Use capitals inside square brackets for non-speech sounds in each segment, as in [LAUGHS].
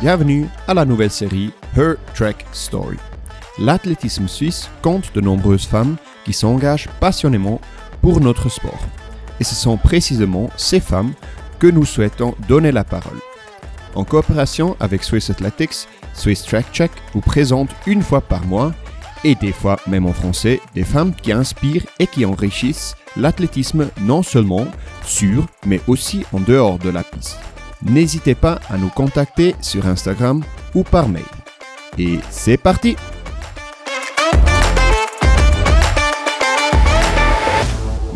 Bienvenue à la nouvelle série Her Track Story. L'athlétisme suisse compte de nombreuses femmes qui s'engagent passionnément pour notre sport. Et ce sont précisément ces femmes que nous souhaitons donner la parole. En coopération avec Swiss Athletics, Swiss Track Check vous présente une fois par mois, et des fois même en français, des femmes qui inspirent et qui enrichissent l'athlétisme non seulement sur, mais aussi en dehors de la piste. N'hésitez pas à nous contacter sur Instagram ou par mail. Et c'est parti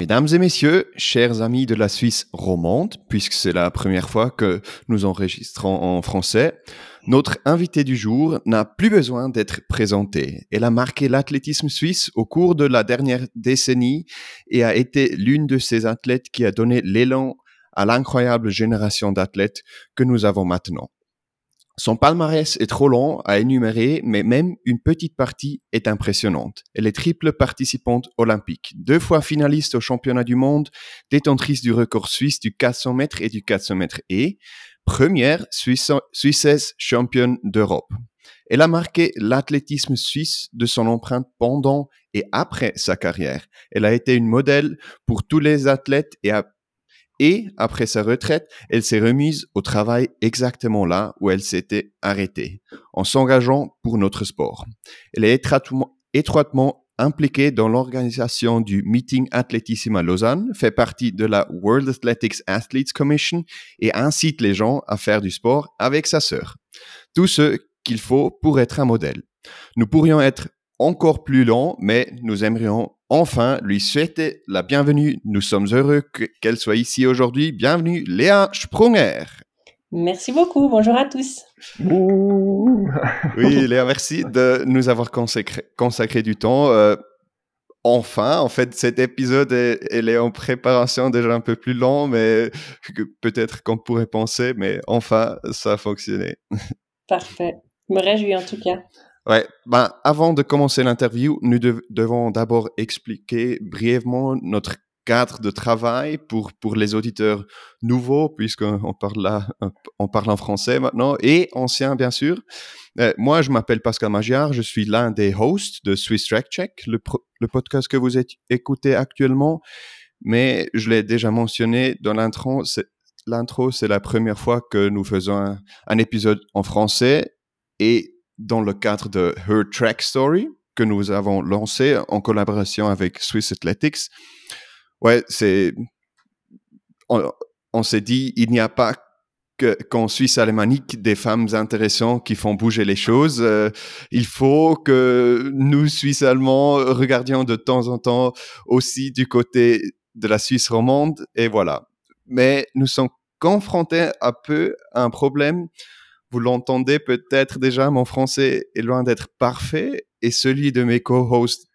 Mesdames et messieurs, chers amis de la Suisse romande, puisque c'est la première fois que nous enregistrons en français, notre invité du jour n'a plus besoin d'être présenté. Elle a marqué l'athlétisme suisse au cours de la dernière décennie et a été l'une de ces athlètes qui a donné l'élan à l'incroyable génération d'athlètes que nous avons maintenant. Son palmarès est trop long à énumérer, mais même une petite partie est impressionnante. Elle est triple participante olympique, deux fois finaliste au championnat du monde, détentrice du record suisse du 400 mètres et du 400 mètres et première Suissaise championne d'Europe. Elle a marqué l'athlétisme suisse de son empreinte pendant et après sa carrière. Elle a été une modèle pour tous les athlètes et a et après sa retraite, elle s'est remise au travail exactement là où elle s'était arrêtée, en s'engageant pour notre sport. Elle est étroitement, impliquée dans l'organisation du Meeting Athlétisme à Lausanne, fait partie de la World Athletics Athletes Commission et incite les gens à faire du sport avec sa sœur. Tout ce qu'il faut pour être un modèle. Nous pourrions être encore plus long, mais nous aimerions enfin lui souhaiter la bienvenue. Nous sommes heureux qu'elle soit ici aujourd'hui. Bienvenue, Léa Sprunger. Merci beaucoup. Bonjour à tous. oui, Léa, merci de nous avoir consacré, du temps. Euh, enfin, en fait, cet épisode, est, elle est en préparation déjà un peu plus long, mais peut-être qu'on pourrait penser, mais enfin, ça a fonctionné. Parfait. Je me réjouis en tout cas. Ouais, ben, avant de commencer l'interview, nous devons d'abord expliquer brièvement notre cadre de travail pour, pour les auditeurs nouveaux, puisqu'on parle là, on parle en français maintenant, et anciens, bien sûr. Euh, moi, je m'appelle Pascal Magyar, je suis l'un des hosts de Swiss Track Check, le, le podcast que vous écoutez actuellement, mais je l'ai déjà mentionné dans l'intro, l'intro, c'est la première fois que nous faisons un, un épisode en français, et dans le cadre de Her Track Story que nous avons lancé en collaboration avec Swiss Athletics. Ouais, c'est. On, s'est dit, il n'y a pas qu'en Suisse alémanique des femmes intéressantes qui font bouger les choses. Euh, il faut que nous, Suisses allemands, regardions de temps en temps aussi du côté de la Suisse romande. Et voilà. Mais nous sommes confrontés un peu à un problème vous l'entendez peut-être déjà, mon français est loin d'être parfait et celui de mes co-hosts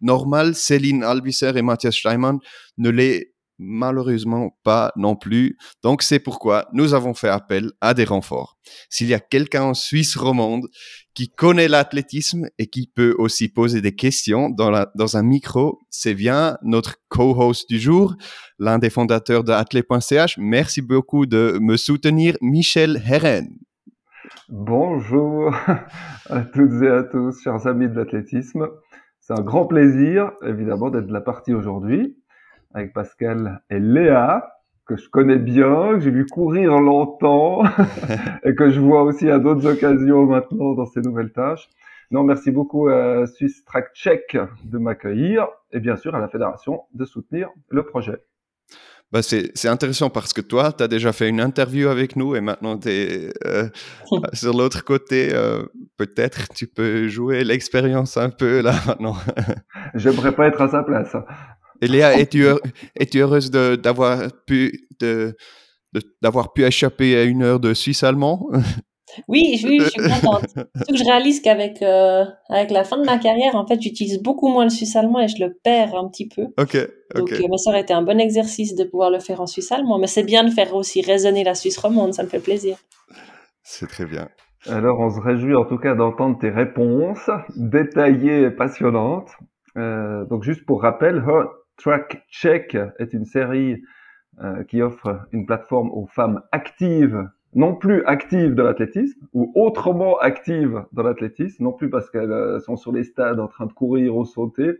normal, Céline Albisser et Mathias Steinmann, ne l'est malheureusement pas non plus. Donc c'est pourquoi nous avons fait appel à des renforts. S'il y a quelqu'un en Suisse romande qui connaît l'athlétisme et qui peut aussi poser des questions dans, dans un micro, c'est bien notre co-host du jour, l'un des fondateurs de athlé.ch. Merci beaucoup de me soutenir, Michel Herren. Bonjour [LAUGHS] à toutes et à tous, chers amis de l'athlétisme. C'est un grand plaisir, évidemment, d'être de la partie aujourd'hui avec Pascal et Léa, que je connais bien, que j'ai vu courir longtemps [LAUGHS] et que je vois aussi à d'autres occasions maintenant dans ces nouvelles tâches. Non, merci beaucoup à Swiss Track Check de m'accueillir et bien sûr à la fédération de soutenir le projet. Bah c'est intéressant parce que toi, tu as déjà fait une interview avec nous et maintenant tu es euh, [LAUGHS] sur l'autre côté. Euh, peut-être tu peux jouer l'expérience un peu là maintenant. [LAUGHS] J'aimerais pas être à sa place. Et Léa, es-tu es heureuse d'avoir pu, d'avoir pu échapper à une heure de suisse allemand? [LAUGHS] oui, je, je suis contente. [LAUGHS] Surtout que je réalise qu'avec euh, avec la fin de ma carrière, en fait, j'utilise beaucoup moins le suisse allemand et je le perds un petit peu. Ok. Donc, euh, ça aurait été un bon exercice de pouvoir le faire en suisse allemand, mais c'est bien de faire aussi résonner la Suisse romande, ça me fait plaisir. C'est très bien. Alors, on se réjouit en tout cas d'entendre tes réponses détaillées et passionnantes. Euh, donc, juste pour rappel, Hot Track Check est une série qui offre une plateforme aux femmes actives non plus actives dans l'athlétisme ou autrement actives dans l'athlétisme, non plus parce qu'elles sont sur les stades en train de courir ou sauter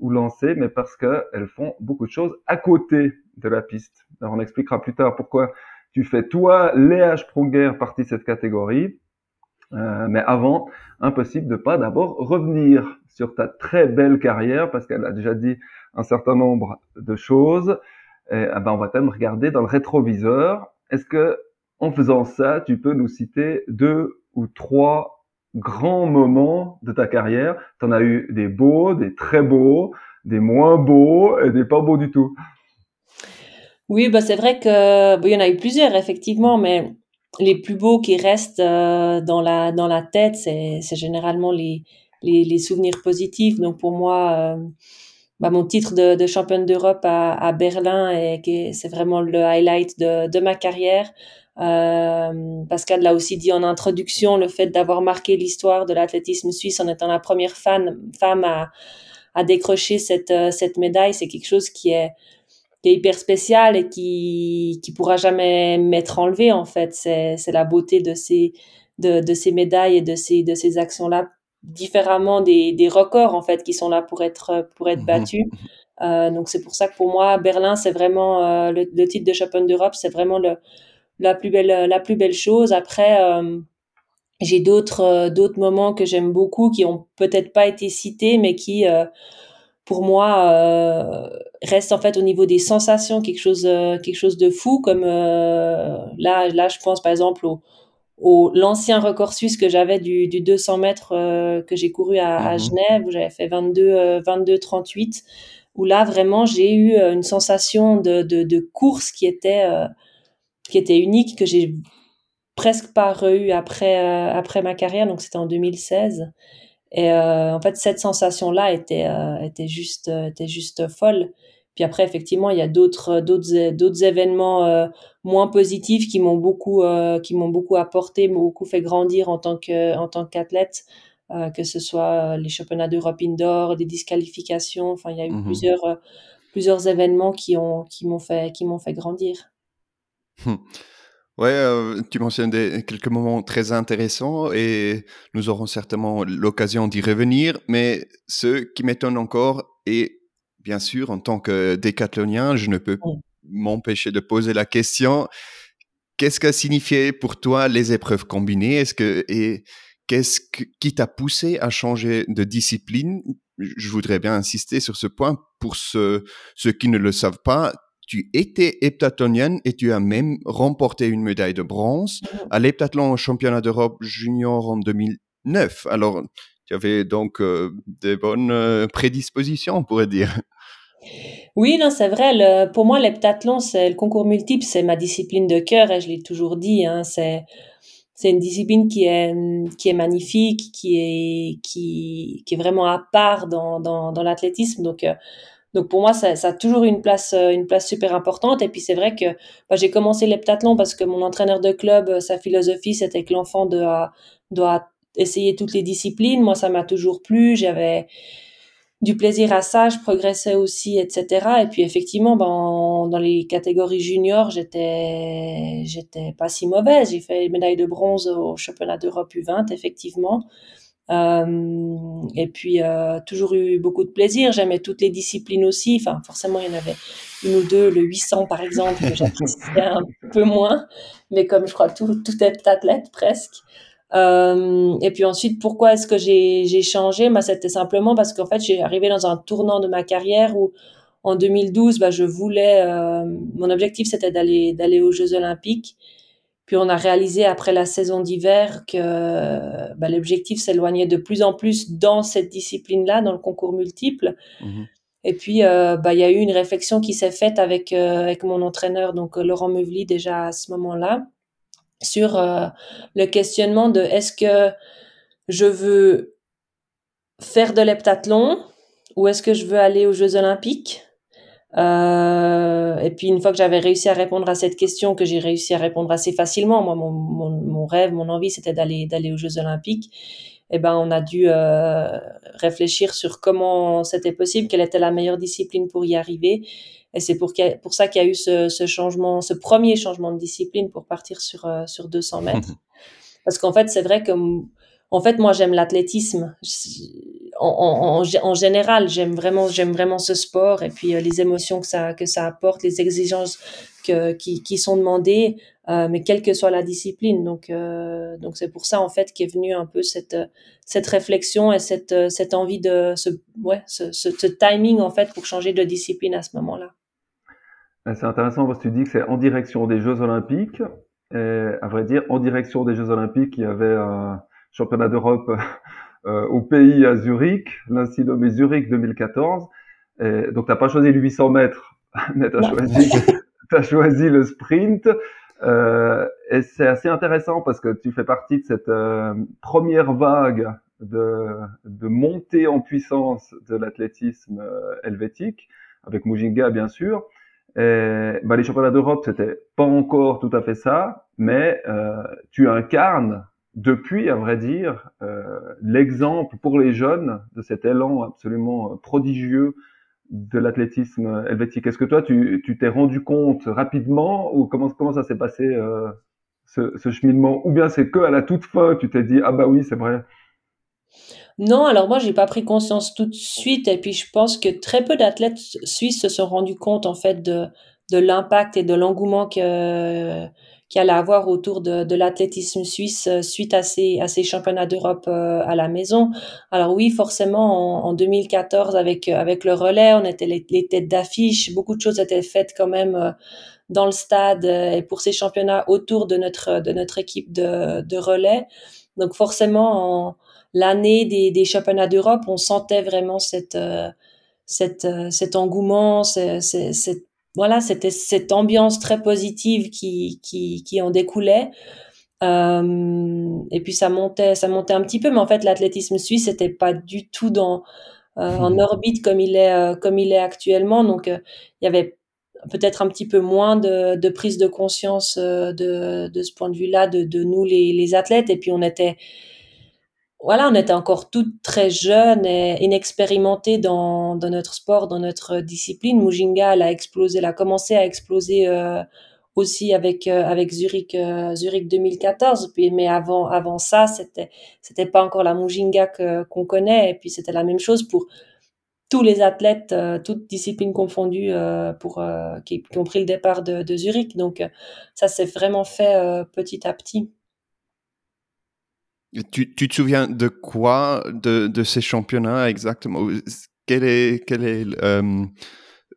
ou lancer, mais parce qu'elles font beaucoup de choses à côté de la piste. Alors on expliquera plus tard pourquoi tu fais toi, Léa Sprunger, partie de cette catégorie. Euh, mais avant, impossible de pas d'abord revenir sur ta très belle carrière parce qu'elle a déjà dit un certain nombre de choses. Eh ben, on va quand même regarder dans le rétroviseur. Est-ce que en faisant ça, tu peux nous citer deux ou trois grands moments de ta carrière Tu en as eu des beaux, des très beaux, des moins beaux et des pas beaux du tout. Oui, bah c'est vrai que il y en a eu plusieurs effectivement, mais les plus beaux qui restent euh, dans la dans la tête, c'est généralement les, les, souvenirs positifs. Donc pour moi, euh, bah, mon titre de, championne d'Europe à, Berlin c'est vraiment le highlight de ma carrière. Euh, Pascal l'a aussi dit en introduction, le fait d'avoir marqué l'histoire de l'athlétisme suisse en étant la première femme femme à à décrocher cette euh, cette médaille, c'est quelque chose qui est qui est hyper spécial et qui qui pourra jamais m'être enlevé en fait c'est c'est la beauté de ces de, de ces médailles et de ces de ces actions là différemment des des records en fait qui sont là pour être pour être mhm. battus euh, donc c'est pour ça que pour moi Berlin c'est vraiment euh, le, le, titre de championne d'Europe c'est vraiment le la plus belle la plus belle chose après euh, j'ai d'autres euh, d'autres moments que j'aime beaucoup qui ont peut-être pas été cités mais qui euh, pour moi euh, reste en fait au niveau des sensations quelque chose euh, quelque chose de fou comme euh, là là je pense par exemple au, au l'ancien record suisse que j'avais du, du 200 mètres euh, que j'ai couru à, à, mhm. Genève où j'avais fait 22 22 38 où là vraiment j'ai eu une sensation de, de, de course qui était qui était unique que j'ai presque pas re après après ma carrière donc c'était en 2016 et euh, en fait, cette sensation-là était, euh, était, juste, euh, était juste folle. Puis après, effectivement, il y a d'autres, d'autres, d'autres événements moins positifs qui m'ont beaucoup, qui m'ont beaucoup apporté, m'ont beaucoup fait grandir en tant que, en tant qu'athlète. que ce soit les championnats d'Europe indoor, des disqualifications. Enfin, il y a eu mmh plusieurs, plusieurs événements qui ont, qui m'ont fait, qui m'ont fait grandir. Hum. Ouais, euh, tu mentionnes des, quelques moments très intéressants et nous aurons certainement l'occasion d'y revenir. Mais ce qui m'étonne encore, et bien sûr, en tant que décathlonien, je ne peux m'empêcher de poser la question qu'est-ce qu'a signifié pour toi les épreuves combinées? Est-ce que et qu'est-ce qui t'a poussé à changer de discipline? Je voudrais bien insister sur ce point pour ceux, ceux qui ne le savent pas tu étais heptathlonienne et tu as même remporté une médaille de bronze mmh. à l'heptathlon championnat d'Europe junior en 2009. Alors, tu avais donc euh, des bonnes euh, prédispositions, on pourrait dire. Oui, non, c'est vrai. Le, pour moi, l'heptathlon, c'est le concours multiple, c'est ma discipline de cœur et je l'ai toujours dit. Hein, c'est c'est une discipline qui est qui est magnifique, qui est qui qui est vraiment à part dans dans, dans l'athlétisme. Donc euh, donc pour moi, ça, a toujours une place, euh, une place super importante. Et puis c'est vrai que bah, j'ai commencé l'heptathlon parce que mon entraîneur de club, euh, sa philosophie, c'était que l'enfant doit, essayer toutes les disciplines. Moi, ça m'a toujours plu. J'avais du plaisir à ça, je progressais aussi, etc. Et puis effectivement, ben, dans les catégories juniors, j'étais, j'étais pas si mauvaise. J'ai fait médaille de bronze au championnat d'Europe U20, effectivement. Euh, et puis euh, toujours eu beaucoup de plaisir. J'aimais toutes les disciplines aussi. Enfin, forcément, il y en avait une ou deux, le 800 par exemple, que j'appréciais [LAUGHS] un peu moins. Mais comme je crois tout, tout est athlète presque. Euh, et puis ensuite, pourquoi est-ce que j'ai, changé? Bah, C'était simplement parce qu'en fait, j'ai arrivé dans un tournant de ma carrière où en 2012, bah, je voulais, euh, mon objectif c'était d'aller, d'aller aux Jeux Olympiques. Puis on a réalisé après la saison d'hiver que bah, l'objectif s'éloignait de plus en plus dans cette discipline-là, dans le concours multiple. Mmh Et puis, euh, bah, il y a eu une réflexion qui s'est faite avec, euh, avec mon entraîneur, donc Laurent Meuvely, déjà à ce moment-là, sur euh, le questionnement de est-ce que je veux faire de l'heptathlon ou est-ce que je veux aller aux Jeux olympiques? Euh, et puis une fois que j'avais réussi à répondre à cette question, que j'ai réussi à répondre assez facilement, moi mon, mon, mon rêve, mon envie, c'était d'aller d'aller aux Jeux Olympiques. eh ben, on a dû euh, réfléchir sur comment c'était possible, quelle était la meilleure discipline pour y arriver. Et c'est pour, pour ça qu'il y a eu ce, ce, changement, ce premier changement de discipline pour partir sur, euh, sur 200 mètres. [LAUGHS] Parce qu'en fait, c'est vrai que, en fait, moi, j'aime l'athlétisme. En, général, j'aime vraiment, j'aime vraiment ce sport et puis euh, les émotions que ça, que ça apporte, les exigences que, qui, qui sont demandées. Euh, mais quelle que soit la discipline. Donc, euh, donc c'est pour ça en fait qu'est venue un peu cette cette réflexion et cette cette envie de ce ouais ce, timing en fait pour changer de discipline à ce moment-là. C'est intéressant parce que tu dis que c'est en direction des Jeux Olympiques. À vrai dire, en direction des Jeux Olympiques, il y avait un championnat d'Europe au pays à Zurich, l'ainsi nommé Zurich 2014. Et donc, t'as pas choisi le 800 mètres, [LAUGHS] mais t'as choisi, [LAUGHS] as choisi le sprint. Euh, et c'est assez intéressant parce que tu fais partie de cette euh, première vague de, de montée en puissance de l'athlétisme euh, helvétique, avec Mujinga bien sûr. Et, bah, les championnats d'Europe, c'était pas encore tout à fait ça, mais euh, tu incarnes depuis, à vrai dire, l'exemple pour les jeunes de cet élan absolument prodigieux de l'athlétisme helvétique. Est-ce que toi, tu t'es rendu compte rapidement ou comment, comment ça s'est passé euh, ce, ce, cheminement? Ou bien c'est que à la toute fin, tu t'es dit ah bah oui, c'est vrai. Non, alors moi j'ai pas pris conscience tout de suite et puis je pense que très peu d'athlètes suisses se sont rendus compte en fait de de l'impact et de l'engouement que qu'il allait avoir autour de, de l'athlétisme suisse euh, suite à ces, à ces championnats d'Europe euh, à la maison. Alors oui, forcément, en, en 2014, avec, euh, avec le relais, on était les, les têtes d'affiche. Beaucoup de choses étaient faites quand même dans le stade et pour ces championnats autour de notre, de notre équipe de, de relais. Donc forcément, en l'année des, des championnats d'Europe, on sentait vraiment cette, cette, cet engouement, cette, cette voilà, c'était cette ambiance très positive qui, qui, qui en découlait. Euh, et puis ça montait, ça montait un petit peu, mais en fait l'athlétisme suisse n'était pas du tout dans euh, en orbite comme il est euh, comme il est actuellement. Donc euh, il y avait peut-être un petit peu moins de, de prise de conscience euh, de, de ce point de vue-là de, de nous les, les athlètes. Et puis on était voilà, on était encore toutes très jeunes et inexpérimentées dans, notre sport, dans notre discipline. Mujinga, elle a explosé, elle a commencé à exploser euh, aussi avec euh, Zurich euh, Zurich 2014. Puis, mais avant ça, c'était c'était pas encore la Mujinga qu'on connaît. Et puis c'était la même chose pour tous les athlètes, toutes disciplines confondues, qui, ont pris le départ de Zurich. Donc ça s'est vraiment fait petit à petit. Tu, tu, te souviens de quoi de, de ces championnats exactement? Quel est, quel est euh,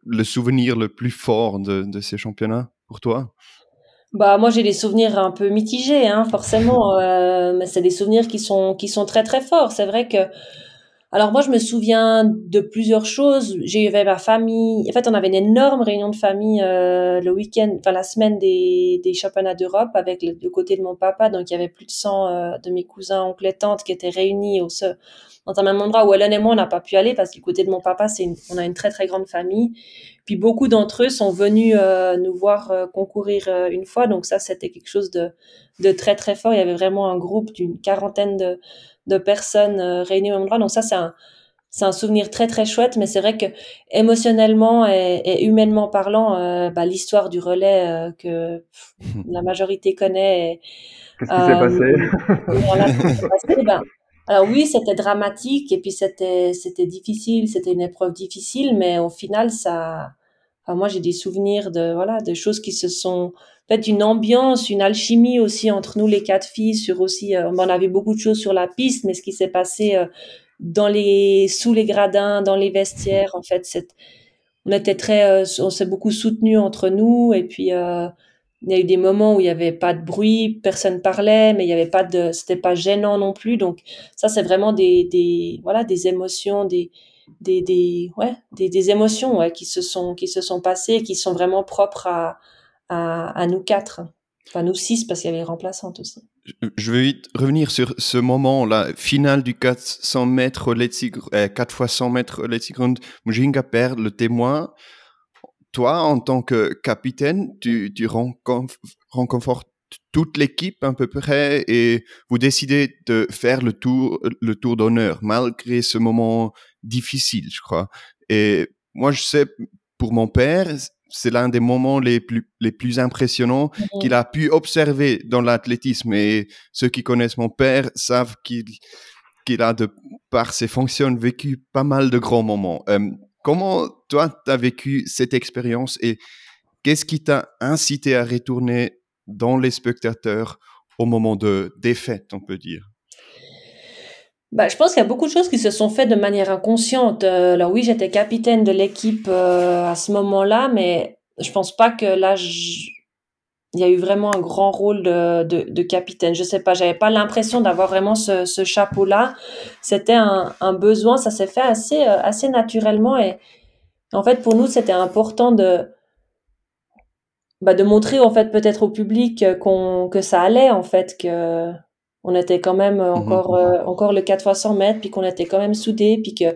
le souvenir le plus fort de, de ces championnats pour toi? Bah moi j'ai des souvenirs un peu mitigés hein, forcément euh, mais c'est des souvenirs qui sont qui sont très très forts. C'est vrai que alors moi, je me souviens de plusieurs choses. J'ai eu ma famille. En fait, on avait une énorme réunion de famille euh, le week-end, enfin la semaine des, des championnats d'Europe avec le, côté de mon papa. Donc il y avait plus de 100 euh, de mes cousins, oncles et tantes qui étaient réunis au, dans un même endroit où Hélène et moi on n'a pas pu aller parce que du côté de mon papa, c'est on a une très très grande famille. Puis beaucoup d'entre eux sont venus euh, nous voir euh, concourir euh, une fois. Donc ça, c'était quelque chose de, de très très fort. Il y avait vraiment un groupe d'une quarantaine de de personnes euh, réunies au même endroit. Donc ça, c'est un, c'est un souvenir très très chouette, mais c'est vrai que émotionnellement et, humainement parlant, euh, bah, l'histoire du relais euh, que [LAUGHS] la majorité connaît. [LAUGHS] Qu'est-ce qui s'est passé, passé? Ben, Alors oui, c'était dramatique et puis c'était c'était difficile, c'était une épreuve difficile, mais au final, ça, enfin, moi j'ai des souvenirs de voilà de choses qui se sont fait une ambiance, une alchimie aussi entre nous les quatre filles sur aussi euh, on avait beaucoup de choses sur la piste mais ce qui s'est passé euh, dans les sous les gradins, dans les vestiaires en fait, cette on était très euh, on s'est beaucoup soutenu entre nous et puis euh, il y a eu des moments où il y avait pas de bruit, personne parlait, mais il y avait pas de, c'était pas gênant non plus. Donc ça, c'est vraiment des, des, voilà, des émotions, des, des, des ouais, des, des émotions ouais, qui se sont, qui se sont passées, qui sont vraiment propres à, à, nous quatre. Enfin, nous six, parce qu'il y avait les remplaçantes aussi. Je veux vite revenir sur ce moment, la finale du 400 mètres, 4 fois 100 mètres Letzigrund. Mujinga perd le témoin. Toi, en tant que capitaine, tu, tu rencontres toute l'équipe à peu près et vous décidez de faire le tour, le tour d'honneur malgré ce moment difficile, je crois. Et moi, je sais, pour mon père, c'est l'un des moments les plus, les plus impressionnants qu'il a pu observer dans l'athlétisme. Et ceux qui connaissent mon père savent qu'il qu'il a, de par ses fonctions, vécu pas mal de grands moments. Euh, comment toi, tu as vécu cette expérience et qu'est-ce qui t'a incité à retourner dans les spectateurs au moment de défaite, on peut dire? Bah, je pense qu'il y a beaucoup de choses qui se sont faites de manière inconsciente. Euh, alors oui, j'étais capitaine de l'équipe euh, à ce moment-là, mais je pense pas que là, il y a eu vraiment un grand rôle de, de, de capitaine. Je sais pas, j'avais pas l'impression d'avoir vraiment ce, ce chapeau-là. C'était un, un, besoin, ça s'est fait assez, euh, assez naturellement et en fait, pour nous, c'était important de, bah, de montrer en fait peut-être au public qu'on que ça allait en fait que on était quand même mhm. encore euh, encore le 4 x 100 mètres puis qu'on était quand même soudés puis que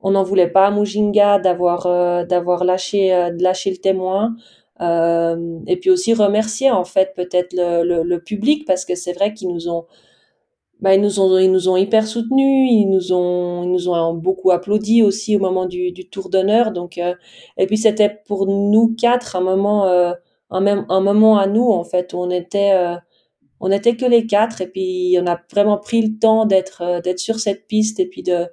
on n'en voulait pas à Mujinga d'avoir euh, d'avoir lâché euh, de lâcher le témoin et puis aussi remercier en fait peut-être le, le, public parce que c'est vrai qu'ils nous ont bah, ils nous ont ils nous ont hyper soutenus ils nous ont ils nous ont beaucoup applaudi aussi au moment du, du tour d'honneur donc et puis c'était pour nous quatre un moment un, même, un moment à nous, en fait, où on était, euh, on était que les quatre, et puis on a vraiment pris le temps d'être, euh, d'être sur cette piste, et puis de,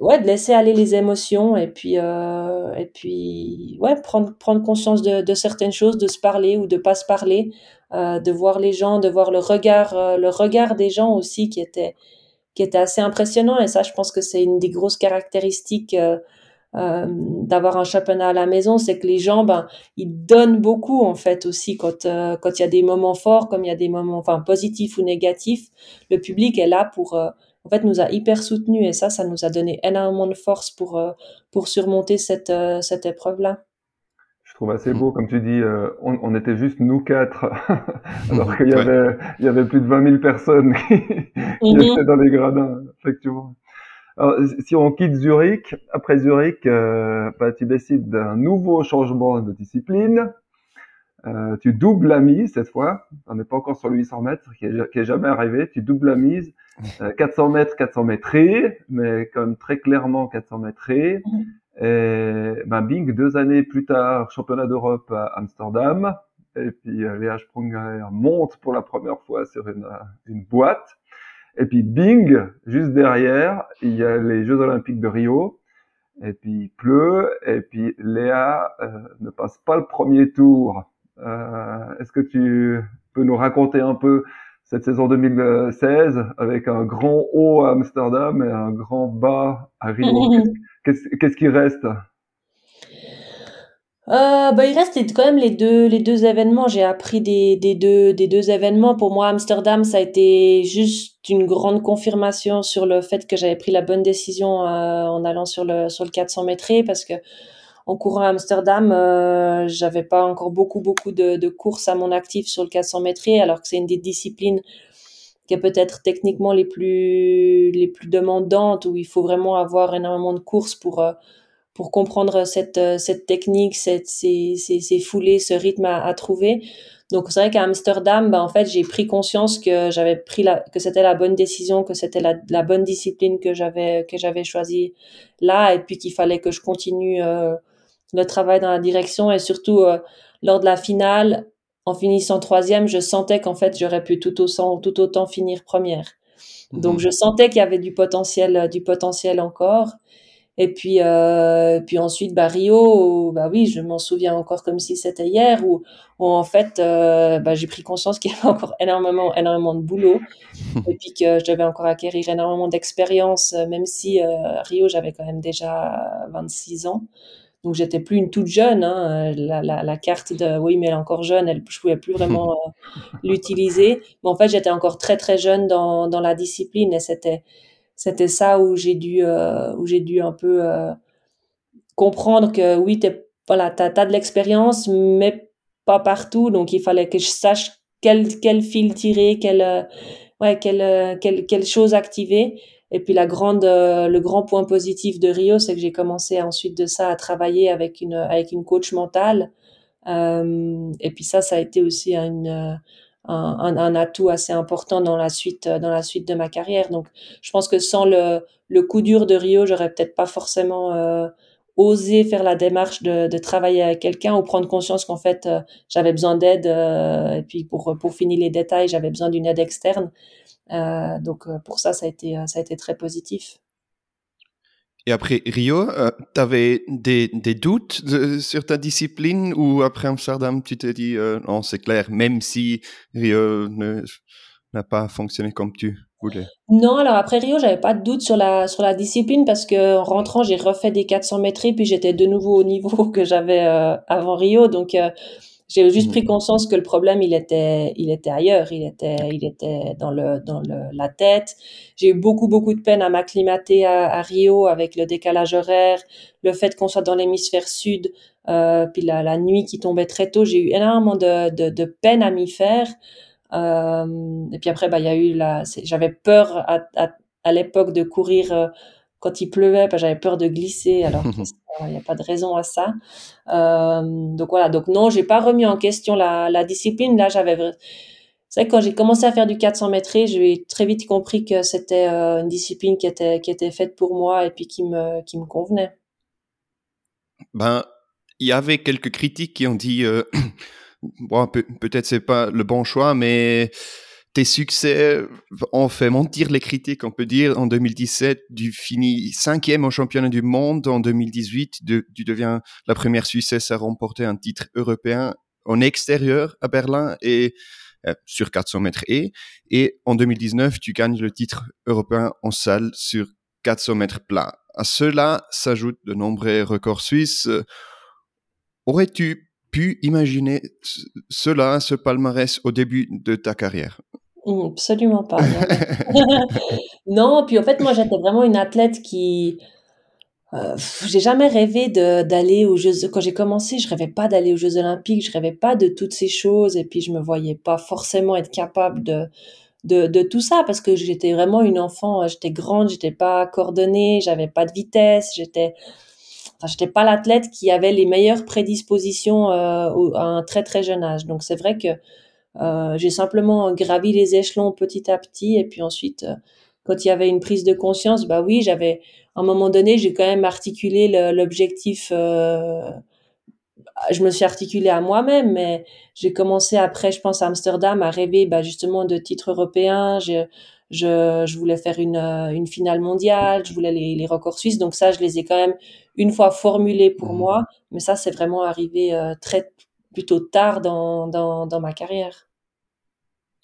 ouais, de laisser aller les émotions, et puis, euh, et puis, ouais, prendre, prendre conscience de, de certaines choses, de se parler ou de pas se parler, euh, de voir les gens, de voir le regard, euh, le regard des gens aussi qui était, qui était assez impressionnant, et ça, je pense que c'est une des grosses caractéristiques, euh, d'avoir un championnat à la maison, c'est que les gens, ben, ils donnent beaucoup en fait aussi quand euh, quand il y a des moments forts, comme il y a des moments, enfin positifs ou négatifs, le public est là pour, euh, en fait, nous a hyper soutenus et ça, ça nous a donné énormément de force pour pour surmonter cette cette épreuve là. Je trouve assez beau, comme tu dis, on, on, était juste nous quatre, [LAUGHS] alors qu'il y avait il y avait plus de 20 000 personnes qui, qui mhm. étaient dans les gradins, effectivement. Si on quitte Zurich, après Zurich, euh, bah, tu décides d'un nouveau changement de discipline. Euh, tu doubles la mise cette fois. On n'est pas encore sur le 800 mètres, qui est, jamais arrivé. Tu doubles la mise. 400 [LAUGHS] euh, mètres, 400 mètres, mais comme très clairement 400 mètres. Et ben, bing, deux années plus tard, championnat d'Europe à Amsterdam. Et puis Léa Sprunger monte pour la première fois sur une, une boîte. Et puis bing, juste derrière, il y a les Jeux Olympiques de Rio. Et puis il pleut. Et puis Léa euh, ne passe pas le premier tour. Euh, Est-ce que tu peux nous raconter un peu cette saison 2016 avec un grand haut à Amsterdam et un grand bas à Rio? [LAUGHS] Qu'est-ce qui reste? Euh, bah, il reste quand même les deux, les deux événements. J'ai appris des, des, deux, des deux événements. Pour moi, Amsterdam, ça a été juste une grande confirmation sur le fait que j'avais pris la bonne décision euh, en allant sur le, sur le 400 mètres parce que en courant à Amsterdam, euh, j'avais pas encore beaucoup, beaucoup de, de courses à mon actif sur le 400 mètres alors que c'est une des disciplines qui est peut-être techniquement les plus, les plus demandantes où il faut vraiment avoir énormément de courses pour, euh, pour comprendre cette, euh, cette technique, cette, ces, ces, ces foulées, ce rythme à, à trouver. Donc c'est vrai qu'à Amsterdam, ben, en fait, j'ai pris conscience que j'avais pris la, que c'était la bonne décision, que c'était la, la bonne discipline que j'avais que j'avais choisi là, et puis qu'il fallait que je continue euh, le travail dans la direction et surtout euh, lors de la finale, en finissant troisième, je sentais qu'en fait j'aurais pu tout autant tout autant finir première. Donc mhm. je sentais qu'il y avait du potentiel du potentiel encore. Et puis, euh, puis ensuite, bah, Rio, bah oui, je m'en souviens encore comme si c'était hier, où, où en fait, euh, bah, j'ai pris conscience [LAUGHS] qu'il y avait encore énormément, énormément de boulot, [LAUGHS] et puis que je devais encore acquérir énormément d'expérience, euh, même si euh, Rio, j'avais quand même déjà 26 ans. Donc j'étais plus une toute jeune. Hein. La, la, la, carte de oui, mais elle est encore jeune, elle, je pouvais plus [LAUGHS] vraiment l'utiliser. Mais en fait, j'étais encore très très jeune dans, dans la discipline et c'était c'était ça où j'ai dû euh, où j'ai dû un peu euh, comprendre que oui t'es voilà t'as as de l'expérience mais pas partout. Donc il fallait que je sache quel quel fil tirer quelle euh, ouais quelle quelle quelle chose activer. Et puis la grande le grand point positif de Rio c'est que j'ai commencé ensuite de ça à travailler avec une avec une coach mentale. Et puis ça, ça a été aussi une, un, atout assez important dans la suite dans la suite de ma carrière. Donc, je pense que sans le, le coup dur de Rio, j'aurais peut-être pas forcément euh, osé faire la démarche de, de travailler avec quelqu'un ou prendre conscience qu'en fait euh, j'avais besoin d'aide euh, et puis pour pour finir les détails, j'avais besoin d'une aide externe. donc pour ça, ça a été ça a été très positif. Et après Rio, euh, tu avais des, des doutes sur ta discipline ou après Amsterdam, tu t'es dit, euh, non, c'est clair, même si Rio n'a pas fonctionné comme tu voulais? Non, alors après Rio, j'avais pas de doute sur la, sur la discipline parce que en rentrant, j'ai refait des 400 mètres et puis j'étais de nouveau au niveau [LAUGHS] que j'avais euh, avant Rio. Donc, j'ai juste pris mmh. conscience que le problème, il était, il était ailleurs, il était, il était dans le, dans le, la tête. J'ai eu beaucoup, beaucoup de peine à m'acclimater à, à, Rio avec le décalage horaire, le fait qu'on soit dans l'hémisphère sud, euh, puis la, la, nuit qui tombait très tôt. J'ai eu énormément de, de, de peine à m'y faire. Euh, et puis après, bah, il y a eu la, j'avais peur à, à, à l'époque de courir euh, quand il pleuvait, j'avais peur de glisser, alors il [LAUGHS] n'y a pas de raison à ça. Euh, donc voilà, donc non, j'ai pas remis en question la, la discipline. Là, j'avais, c'est vrai que quand j'ai commencé à faire du 400 mètres, j'ai très vite compris que c'était euh, une discipline qui était qui était faite pour moi et puis qui me qui me convenait. Ben, il y avait quelques critiques qui ont dit, euh, [CLEARS THROAT] bon, peut-être c'est pas le bon choix, mais tes succès ont fait mentir les critiques, on peut dire. En 2017, tu finis cinquième au championnat du monde. En 2018, tu deviens la première Suissesse à remporter un titre européen en extérieur à Berlin et euh, sur 400 mètres et. Et en 2019, tu gagnes le titre européen en salle sur 400 mètres plat. À cela s'ajoutent de nombreux records suisses. Aurais-tu pu imaginer cela, ce palmarès au début de ta carrière? Mmh, absolument pas. [LAUGHS] [LAUGHS] Non. puis en fait, moi, j'étais vraiment une athlète qui. Euh, j'ai jamais rêvé d'aller aux Jeux. Quand j'ai commencé, je rêvais pas d'aller aux Jeux Olympiques, je rêvais pas de toutes ces choses, et puis je me voyais pas forcément être capable de, de, de tout ça parce que j'étais vraiment une enfant, j'étais grande, j'étais pas coordonnée, j'avais pas de vitesse, j'étais. Enfin, j'étais pas l'athlète qui avait les meilleures prédispositions euh, à un très très jeune âge. Donc c'est vrai que j'ai simplement gravi les échelons petit à petit et puis ensuite, euh, quand il y avait une prise de conscience, bah oui, j'avais, à un moment donné, j'ai quand même articulé l'objectif. Euh, je me suis articulé à moi-même, mais j'ai commencé après, je pense, à Amsterdam, à rêver bah, justement de titres européens. Je, je, je voulais faire une, une finale mondiale, je voulais les, les, records suisses. Donc ça, je les ai quand même une fois formulés pour mmh. moi, mais ça, c'est vraiment arrivé très plutôt tard dans, dans, dans ma carrière.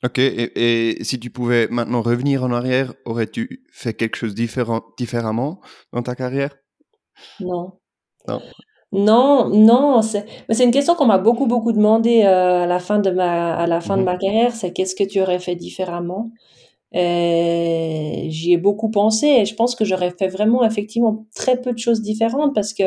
Ok, et, si tu pouvais maintenant revenir en arrière, aurais-tu fait quelque chose différent, différemment dans ta carrière? Non. Non. Non, non, c'est une question qu'on m'a beaucoup beaucoup demandé euh, à la fin de ma à la fin de mhm. ma carrière, c'est qu'est-ce que tu aurais fait différemment? J'y ai beaucoup pensé et je pense que j'aurais fait vraiment effectivement très peu de choses différentes parce que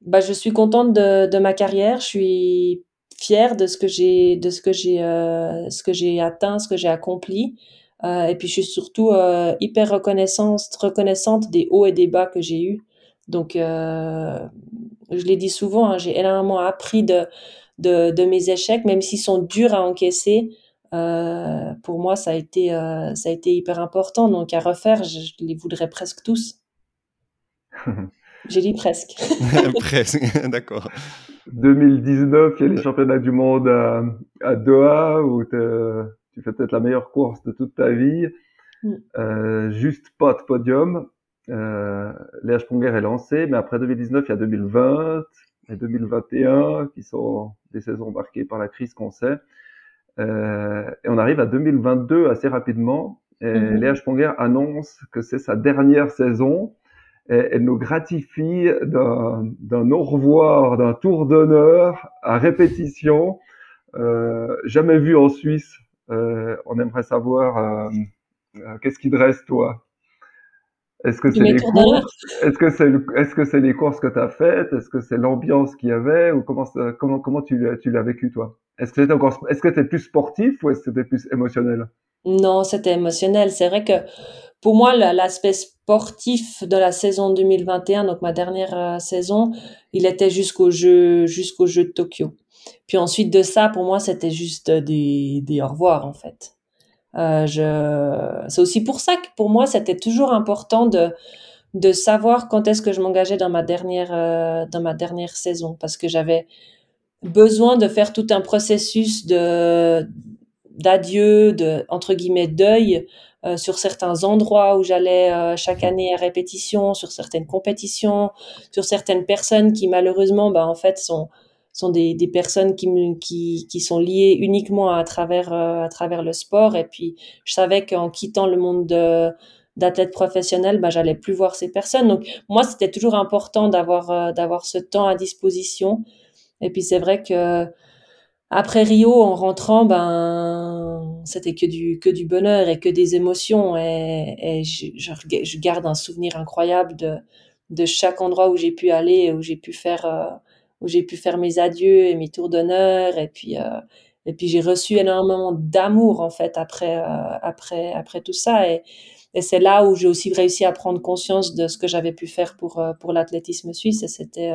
bah, je suis contente de, de ma carrière, je suis fière de ce que j'ai de ce que j'ai euh, ce que j'ai atteint, ce que j'ai accompli. Euh, et puis je suis surtout euh, hyper reconnaissante reconnaissante des hauts et des bas que j'ai eus. Donc je l'ai dit souvent, hein, j'ai énormément appris de, de, de mes échecs, même s'ils sont durs à encaisser. Pour moi, ça a été ça a été hyper important. Donc à refaire, je, je les voudrais presque tous. [LAUGHS] J'ai dit presque. [LAUGHS] presque, d'accord. 2019, il y a les championnats du monde à, Doha où tu fais peut-être la meilleure course de toute ta vie. Mm. Euh, juste pas de podium. Euh, Léa Sponger est lancé, mais après 2019, il y a 2020 et 2021 qui sont des saisons marquées par la crise qu'on sait. Euh, et on arrive à 2022 assez rapidement. Et mm-hmm. Léa Sponger annonce que c'est sa dernière saison elle nous gratifie d'un au revoir, d'un tour d'honneur à répétition, euh, jamais vu en Suisse. Euh, on aimerait savoir euh, qu'est-ce qui dresse toi? Est-ce que c'est les courses? Est-ce que c'est est-ce que c'est les courses que tu as faites? Est-ce que c'est l'ambiance qu'il y avait? Ou comment comment comment tu tu l'as vécu toi? Est-ce que c'était encore est-ce que tu es plus sportif ou est-ce que c'était plus émotionnel? Non, c'était émotionnel. C'est vrai que pour moi, l'aspect sportif de la saison 2021, donc ma dernière saison, il était jusqu'au jeu, jusqu'au jeu de Tokyo. Puis ensuite de ça, pour moi, c'était juste des, des au revoir en fait. Euh, je... C'est aussi pour ça que pour moi, c'était toujours important de, de savoir quand est-ce que je m'engageais dans ma dernière euh, dans ma dernière saison parce que j'avais besoin de faire tout un processus de d'adieu, de entre guillemets deuil euh, sur certains endroits où j'allais euh, chaque année à répétition, sur certaines compétitions, sur certaines personnes qui malheureusement, bah, en fait, sont sont des, personnes qui, qui, qui sont liées uniquement à travers, euh, à travers le sport. Et puis, je savais qu'en quittant le monde de, d'athlète professionnel, bah, j'allais plus voir ces personnes. Donc, moi, c'était toujours important d'avoir, d'avoir ce temps à disposition. Et puis, c'est vrai que, après Rio, en rentrant, ben, c'était que du, que du bonheur et que des émotions. Et, et je, je, garde un souvenir incroyable de, de chaque endroit où j'ai pu aller, où j'ai pu faire, euh, où j'ai pu faire mes adieux et mes tours d'honneur et puis euh, et puis j'ai reçu énormément d'amour en fait après euh, après après tout ça et, et c'est là où j'ai aussi réussi à prendre conscience de ce que j'avais pu faire pour euh, pour l'athlétisme suisse et c'était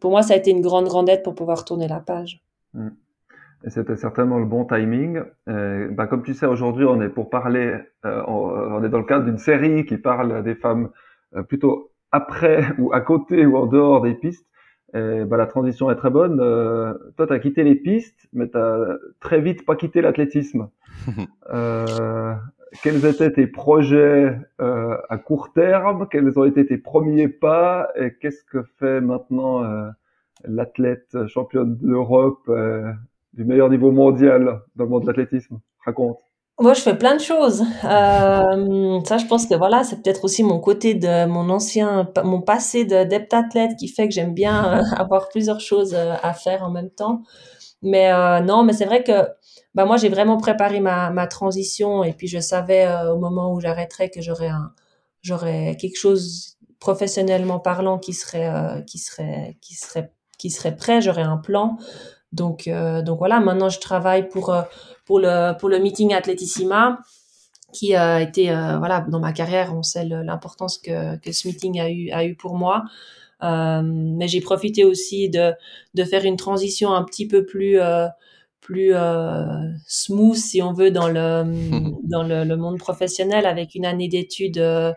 pour moi ça a été une grande grande aide pour pouvoir tourner la page. Et c'était certainement le bon timing. Euh, bah, comme tu sais, aujourd'hui, on est pour parler, euh, on, on, est dans le cadre d'une série qui parle des femmes euh, plutôt après [LAUGHS] ou à côté ou en dehors des pistes. Et, bah, la transition est très bonne. Euh, toi, tu as quitté les pistes, mais tu as très vite pas quitté l'athlétisme. [LAUGHS] quels étaient tes projets à court terme? Quels ont été tes premiers pas? Et qu'est-ce que fait maintenant l'athlète championne d'Europe euh, du meilleur niveau mondial dans le monde de l'athlétisme Raconte. Moi, je fais plein de choses. Euh, ça, je pense que voilà, c'est peut-être aussi mon côté de mon ancien, mon passé de d'heptathlète qui fait que j'aime bien euh, [LAUGHS] avoir plusieurs choses euh, à faire en même temps. Mais euh, non, mais c'est vrai que bah moi, j'ai vraiment préparé ma, transition et puis je savais euh, au moment où j'arrêterais que j'aurais quelque chose professionnellement parlant qui serait, euh, qui serait, qui serait, qui serait prêt. J'aurais un plan. Donc, donc voilà. Maintenant, je travaille pour pour le pour le meeting Athletissima qui a été euh, voilà dans ma carrière on sait l'importance que que ce meeting a eu a eu pour moi euh, mais j'ai profité aussi de de faire une transition un petit peu plus euh, plus euh, smooth si on veut dans le [LAUGHS] dans le, le, monde professionnel avec une année d'études euh,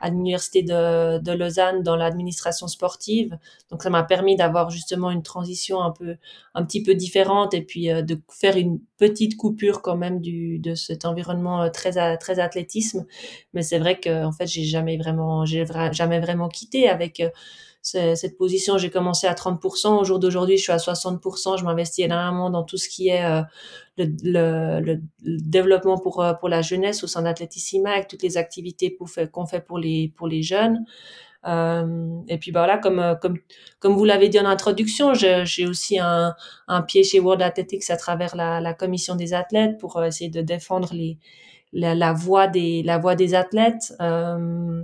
à l'université de, de Lausanne dans l'administration sportive. Donc ça m'a permis d'avoir justement une transition un peu un petit peu différente et puis euh, de faire une petite coupure quand même du de cet environnement euh, très très athlétisme. Mais c'est vrai que en fait j'ai jamais vraiment j'ai jamais vraiment quitté avec euh, cette position, j'ai commencé à 30%. Au jour d'aujourd'hui, je suis à 60%. Je m'investis énormément dans tout ce qui est euh, le, le, le, développement pour, euh, pour la jeunesse au sein d'Athletissima, avec toutes les activités qu'on fait pour les, pour les jeunes. Euh, et puis bah voilà, comme, euh, comme, comme vous l'avez dit en introduction, j'ai aussi un, un pied chez World Athletics à travers la, la commission des athlètes pour essayer de défendre les, la, la voix des, la voix des athlètes. Euh,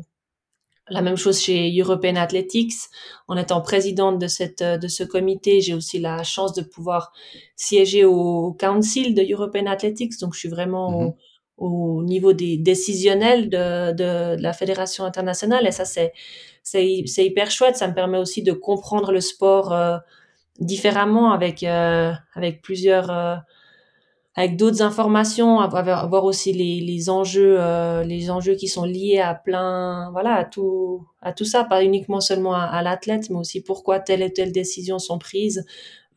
la même chose chez European Athletics. En étant présidente de cette de ce comité, j'ai aussi la chance de pouvoir siéger au council de European Athletics. Donc, je suis vraiment mm -hmm. au, au, niveau des décisionnels de, de, de, la fédération internationale. Et ça, c'est c'est hyper chouette. Ça me permet aussi de comprendre le sport euh, différemment avec euh, avec plusieurs euh, avec d'autres informations, avoir, aussi les, les enjeux, euh, les enjeux qui sont liés à plein, voilà, à tout, à tout ça, pas uniquement seulement à, à l'athlète, mais aussi pourquoi telle et telle décision sont prises.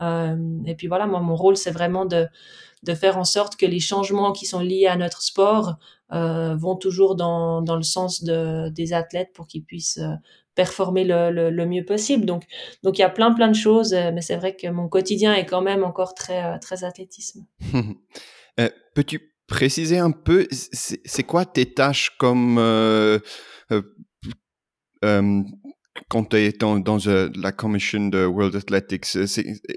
Euh, et puis voilà, moi, mon rôle, c'est vraiment de, de faire en sorte que les changements qui sont liés à notre sport euh, vont toujours dans, dans le sens de, des athlètes pour qu'ils puissent euh, performer le, le, mieux possible. Donc, donc il y a plein plein de choses, euh, mais c'est vrai que mon quotidien est quand même encore très euh, très athlétisme. [LAUGHS] euh, Peux-tu préciser un peu, c'est quoi tes tâches comme quand tu es dans la commission de World Athletics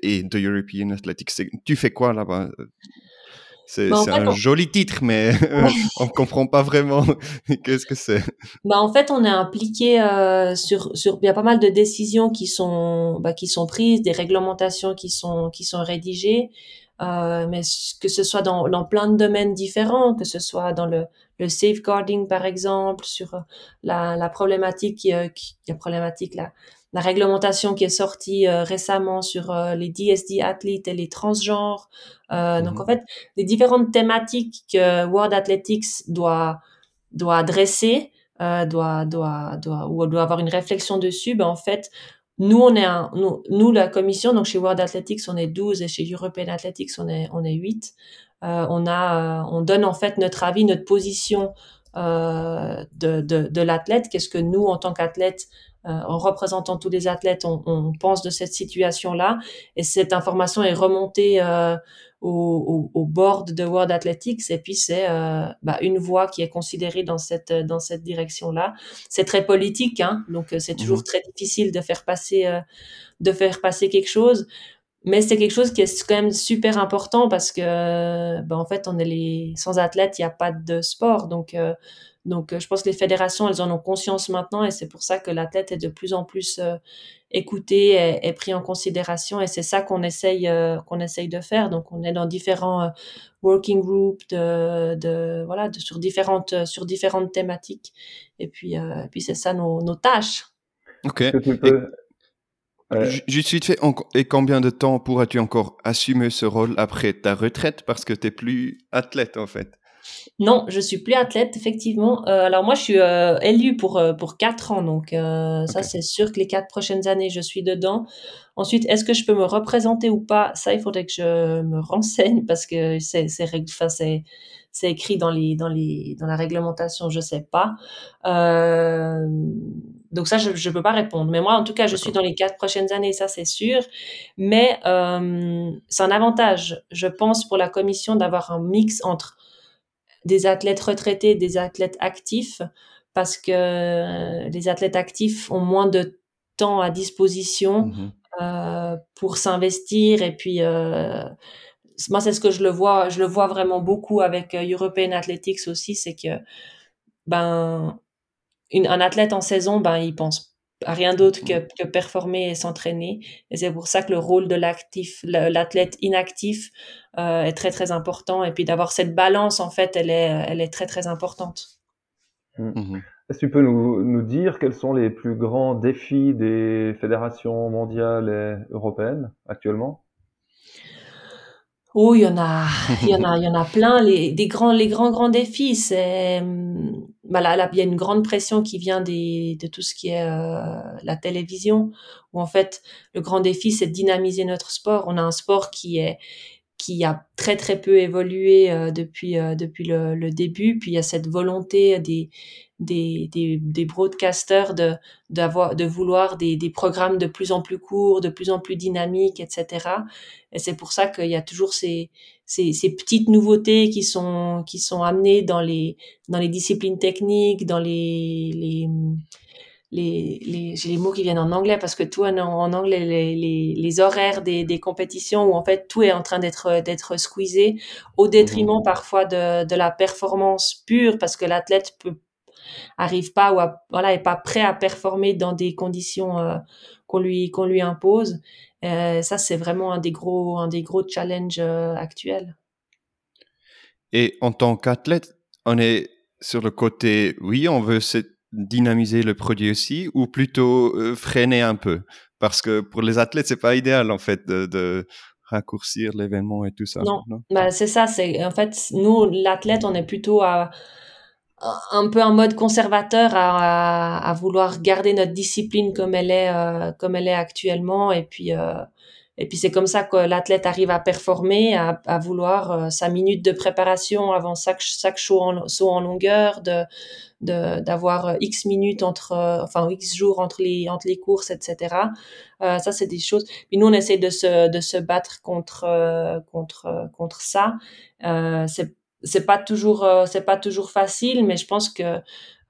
et de European Athletics Tu fais quoi là-bas? C'est bah, un joli titre, mais [LAUGHS] [LAUGHS] on ne comprend pas vraiment [LAUGHS] qu'est-ce que c'est. Bah, en fait, on est impliqué euh, sur, sur, il y a pas mal de décisions qui sont, bah, qui sont prises, des réglementations qui sont, qui sont rédigées, euh, mais que ce soit dans, dans plein de domaines différents, que ce soit dans le, le safeguarding, par exemple, sur la, la problématique, qui, qui, la problématique, là la réglementation qui est sortie euh, récemment sur euh, les DSD athlètes et les transgenres. Euh, Donc en mhm. fait, les différentes thématiques que World Athletics doit doit adresser, doit doit doit ou doit avoir une réflexion dessus. Ben en fait, nous on est un, nous, nous la commission donc chez World Athletics on est 12 et chez European Athletics on est on est 8. on a on donne en fait notre avis, notre position de, de, de l'athlète, qu'est-ce que nous, en tant qu'athlète, en représentant tous les athlètes, on, pense de cette situation-là. Et cette information est remontée euh, au, au, board de World Athletics. Et puis c'est euh, bah, une voix qui est considérée dans cette dans cette direction-là. C'est très politique, hein, donc c'est toujours mhm. très difficile de faire passer de faire passer quelque chose. Mais c'est quelque chose qui est quand même super important parce que, bah, en fait, on est les sans athlètes, il n'y a pas de sport, donc donc, euh, je pense que les fédérations, elles en ont conscience maintenant et c'est pour ça que l'athlète est de plus en plus euh, écouté et, pris en considération et c'est ça qu'on essaye, euh, qu'on essaye de faire. Donc, on est dans différents working groups de, de voilà, de, sur différentes, sur différentes thématiques. Et puis, puis c'est ça nos, nos tâches. Ok. Je suis fait, et combien de temps pourras-tu encore assumer ce rôle après ta retraite parce que tu n'es plus athlète en fait? Non, je suis plus athlète, effectivement. Euh, alors moi, je suis euh, élue pour euh, pour quatre ans, donc euh, ça c'est sûr que les quatre prochaines années, je suis dedans. Ensuite, est-ce que je peux me représenter ou pas? Ça, il faudrait que je me [LAUGHS] renseigne parce que c'est c'est enfin, c'est c'est écrit dans les dans les dans la réglementation, je sais pas. Euh, donc ça, je je peux pas répondre. Mais moi, en tout cas, je suis dans les quatre prochaines années, ça c'est sûr. Mais euh, c'est un avantage, je pense, pour la commission d'avoir un mix entre des athlètes retraités, des athlètes actifs, parce que les athlètes actifs ont moins de temps à disposition mmh euh, pour s'investir. Et puis euh, moi c'est ce que je le vois je le vois vraiment beaucoup avec euh, European Athletics aussi c'est que ben un athlète en saison ben il pense à rien d'autre que, que performer et s'entraîner. Et c'est pour ça que le rôle de l'actif, l'athlète inactif euh, est très très important. Et puis d'avoir cette balance, en fait, elle est, elle est très très importante. Mmh. Mmh Est-ce que tu peux nous, nous, dire quels sont les plus grands défis des fédérations mondiales et européennes actuellement? Oh, il y en a, [LAUGHS] il y en a, il y en a plein. Les, des grands, les grands, grands défis, c'est, bah là, là, il y a une grande pression qui vient des, de tout ce qui est euh, la télévision, où en fait, le grand défi, c'est de dynamiser notre sport. On a un sport qui est, qui a très très peu évolué euh, depuis euh, depuis le, le, début puis il y a cette volonté des des, des, des broadcasters de d'avoir de vouloir des, des programmes de plus en plus courts de plus en plus dynamiques etc et c'est pour ça qu'il y a toujours ces, ces, ces petites nouveautés qui sont qui sont amenées dans les dans les disciplines techniques dans les les les, les j'ai les mots qui viennent en anglais parce que tout en, en anglais les, les, les, horaires des, des compétitions où en fait tout est en train d'être d'être squeezé au détriment mmh. parfois de, de la performance pure parce que l'athlète peut arrive pas ou voilà est pas prêt à performer dans des conditions euh, qu'on lui qu'on lui impose euh, ça c'est vraiment un des gros un des gros challenges euh, actuels et en tant qu'athlète on est sur le côté oui on veut dynamiser le produit aussi ou plutôt freiner un peu? Parce que pour les athlètes, c'est pas idéal en fait de, de raccourcir l'événement et tout ça. Non, Bah, c'est ça. C'est en fait nous l'athlète, on est plutôt à un peu en mode conservateur à, à, vouloir garder notre discipline comme elle est euh, comme elle est actuellement et puis euh, et puis c'est comme ça que l'athlète arrive à performer, à, à vouloir euh, sa minute de préparation avant chaque, chaque saut, en, longueur, de d'avoir euh, X minutes entre, euh, enfin X jours entre les entre les courses, etc. Ça c'est des choses. Puis nous on essaie de se de se battre contre contre contre ça. C'est c'est pas toujours c'est pas toujours facile, mais je pense que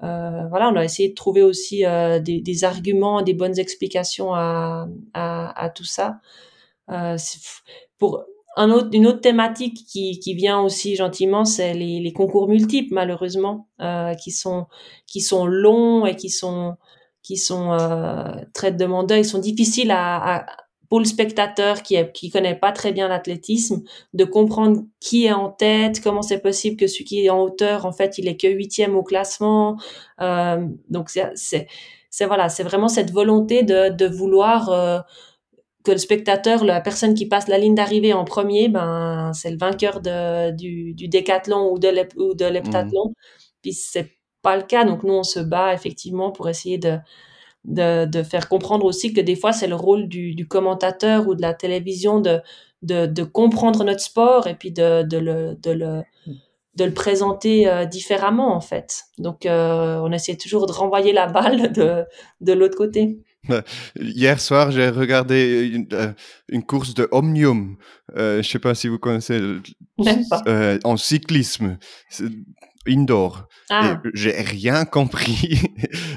euh, voilà, on a essayé de trouver aussi euh, des, des, arguments, des bonnes explications à, à, à tout ça. Euh, pour un autre, une autre thématique qui, qui vient aussi gentiment, c'est les, les, concours multiples, malheureusement, euh, qui sont qui sont longs et qui sont qui sont euh, très demandeurs. Ils sont difficiles à, à pour le spectateur qui est, qui connaît pas très bien l'athlétisme, de comprendre qui est en tête, comment c'est possible que celui qui est en hauteur, en fait, il est que huitième au classement. Euh, donc c'est c'est voilà, c'est vraiment cette volonté de, de vouloir euh, que le spectateur, la personne qui passe la ligne d'arrivée en premier, ben c'est le vainqueur de, du, du décathlon ou de l'heptathlon. Mmh. Puis c'est pas le cas, donc nous on se bat effectivement pour essayer de de, de faire comprendre aussi que des fois c'est le rôle du, du, commentateur ou de la télévision de, de, de comprendre notre sport et puis de, de, le, de, le, de le présenter euh, différemment en fait. Donc euh, on essaie toujours de renvoyer la balle de, de l'autre côté. [LAUGHS] Hier soir, j'ai regardé une, euh, une, course de Omnium. Euh, je ne sais pas si vous connaissez euh, en cyclisme indoor. Ah. J'ai rien compris.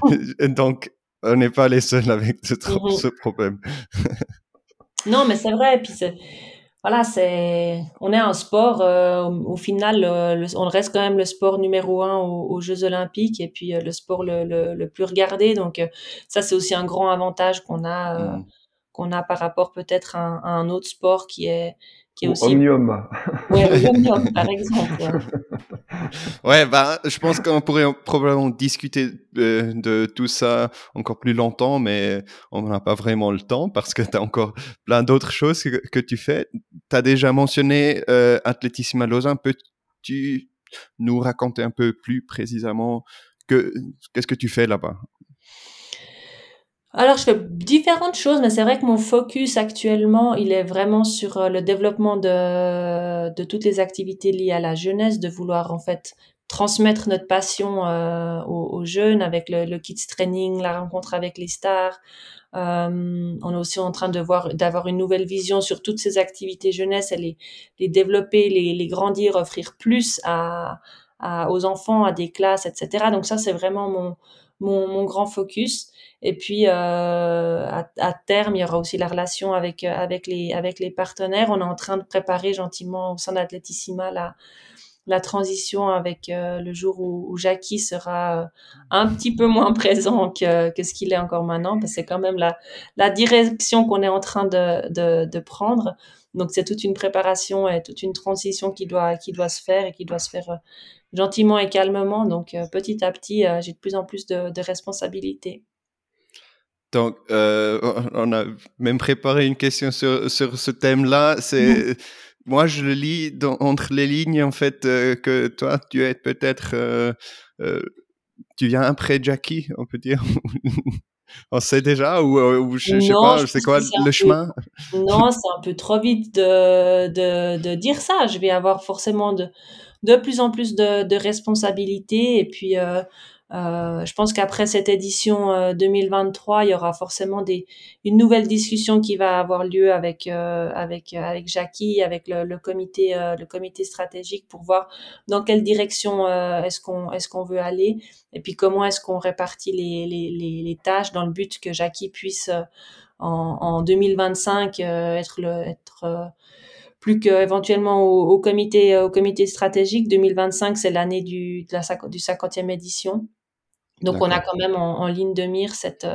[LAUGHS] [LAUGHS] Donc, on n'est pas les seuls avec ce, ce problème. [LAUGHS] non, mais c'est vrai. Puis voilà, c'est, on est un sport. Euh, au, final, on reste quand même le sport numéro un aux, Jeux Olympiques et puis euh, le sport le, le, le, plus regardé. Donc euh, ça, c'est aussi un grand avantage qu'on a, mm. qu'on a par rapport peut-être à, à, un autre sport qui est qui est aussi. Omnium. Oui, Omnium, par [LAUGHS] exemple. Ouais, bah, je pense qu'on pourrait probablement discuter de, de, tout ça encore plus longtemps, mais on n'a pas vraiment le temps parce que tu as encore plein d'autres choses que, tu fais. Tu as déjà mentionné euh, Athlétisme à Lausanne. Peux-tu nous raconter un peu plus précisément que, qu'est-ce que tu fais là-bas? Alors, je fais différentes choses, mais c'est vrai que mon focus actuellement, il est vraiment sur euh, le développement de, de toutes les activités liées à la jeunesse, de vouloir en fait transmettre notre passion euh, aux, jeunes avec le, le, kids training, la rencontre avec les stars. Euh, on est aussi en train de voir d'avoir une nouvelle vision sur toutes ces activités jeunesse et les, les développer, les, les grandir, offrir plus à, à, aux enfants, à des classes, etc. Donc ça, c'est vraiment mon, mon, mon grand focus. Et puis euh, à, à, terme, il y aura aussi la relation avec euh, avec les avec les partenaires. On est en train de préparer gentiment au sein d'Athletissima la la transition avec euh, le jour où, où, Jackie sera un petit peu moins [LAUGHS] présent que, que ce qu'il est encore maintenant, parce que c'est quand même la, la direction qu'on est en train de, de, de prendre. Donc c'est toute une préparation et toute une transition qui doit, qui doit se faire et qui doit se faire gentiment et calmement. Donc petit à petit, j'ai de plus en plus de, de responsabilités. Donc, euh, on a même préparé une question sur, sur ce thème-là. C'est, moi, je le lis dans, entre les lignes, en fait, euh, que toi, tu es peut-être, euh, tu viens après Jackie, on peut dire. [LAUGHS] on sait déjà ou, ou je, sais pas, c'est quoi le chemin? Non, c'est un peu trop vite de, de, de, dire ça. Je vais avoir forcément de, de plus en plus de, de responsabilités et puis euh, euh, je pense qu'après cette édition 2023, euh, il y aura forcément des, une nouvelle discussion qui va avoir lieu avec euh, avec avec Jackie, avec le, le comité le comité stratégique pour voir dans quelle direction est-ce qu'on est-ce qu'on veut aller et puis comment est-ce qu'on répartit les, les, les, tâches dans le but que Jackie puisse en, en 2025 être le être plus qu'éventuellement au, au, comité au comité stratégique. 2025 c'est l'année du la du 50e édition donc on a quand même en, ligne de mire cette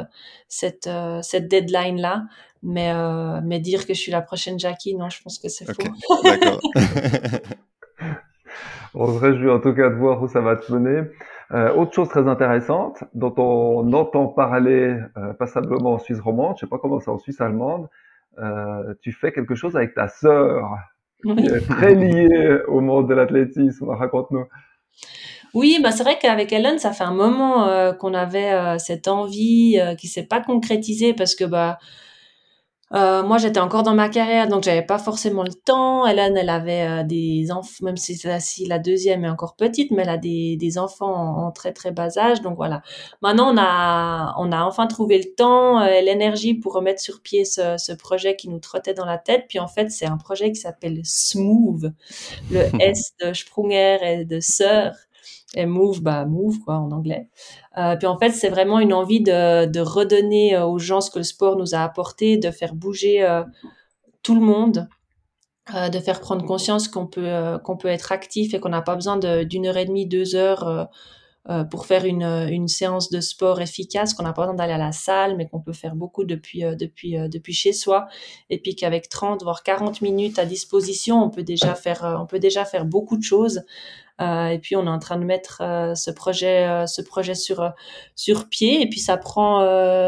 cette cette deadline là, mais euh, mais dire que je suis la prochaine Jackie, non, je pense que c'est faux. D'accord. [LAUGHS] [LAUGHS] on se réjouit en tout cas de voir où ça va te mener. Euh, autre chose très intéressante dont on entend parler euh, passablement en Suisse romande, je sais pas comment c'est en Suisse allemande, euh, tu fais quelque chose avec ta sœur qui est très [LAUGHS] liée au monde de l'athlétisme. Raconte-nous. Oui, bah c'est vrai qu'avec Ellen, ça fait un moment euh, qu'on avait euh, cette envie euh, qui s'est pas concrétisée parce que bah euh, moi j'étais encore dans ma carrière donc j'avais pas forcément le temps. Ellen, elle avait des enfants, même si, si la deuxième est encore petite, mais elle a des, des enfants en, très très bas âge. Donc voilà. Maintenant on a on a enfin trouvé le temps, et l'énergie pour remettre sur pied ce, ce projet qui nous trottait dans la tête. Puis en fait c'est un projet qui s'appelle Smooth, le S de Sprunger et de Sœur et move, bah move quoi en anglais. Euh, puis en fait, c'est vraiment une envie de, redonner euh, aux gens ce que le sport nous a apporté, de faire bouger euh, tout le monde. de faire prendre conscience qu'on peut qu'on peut être actif et qu'on n'a pas besoin d'une heure et demie, deux heures pour faire une, une séance de sport efficace, qu'on n'a pas besoin d'aller à la salle, mais qu'on peut faire beaucoup depuis depuis depuis chez soi, et puis qu'avec 30 voire 40 minutes à disposition, on peut déjà faire on peut déjà faire beaucoup de choses. Euh, et puis on est en train de mettre euh, ce projet, ce projet sur sur pied. Et puis ça prend,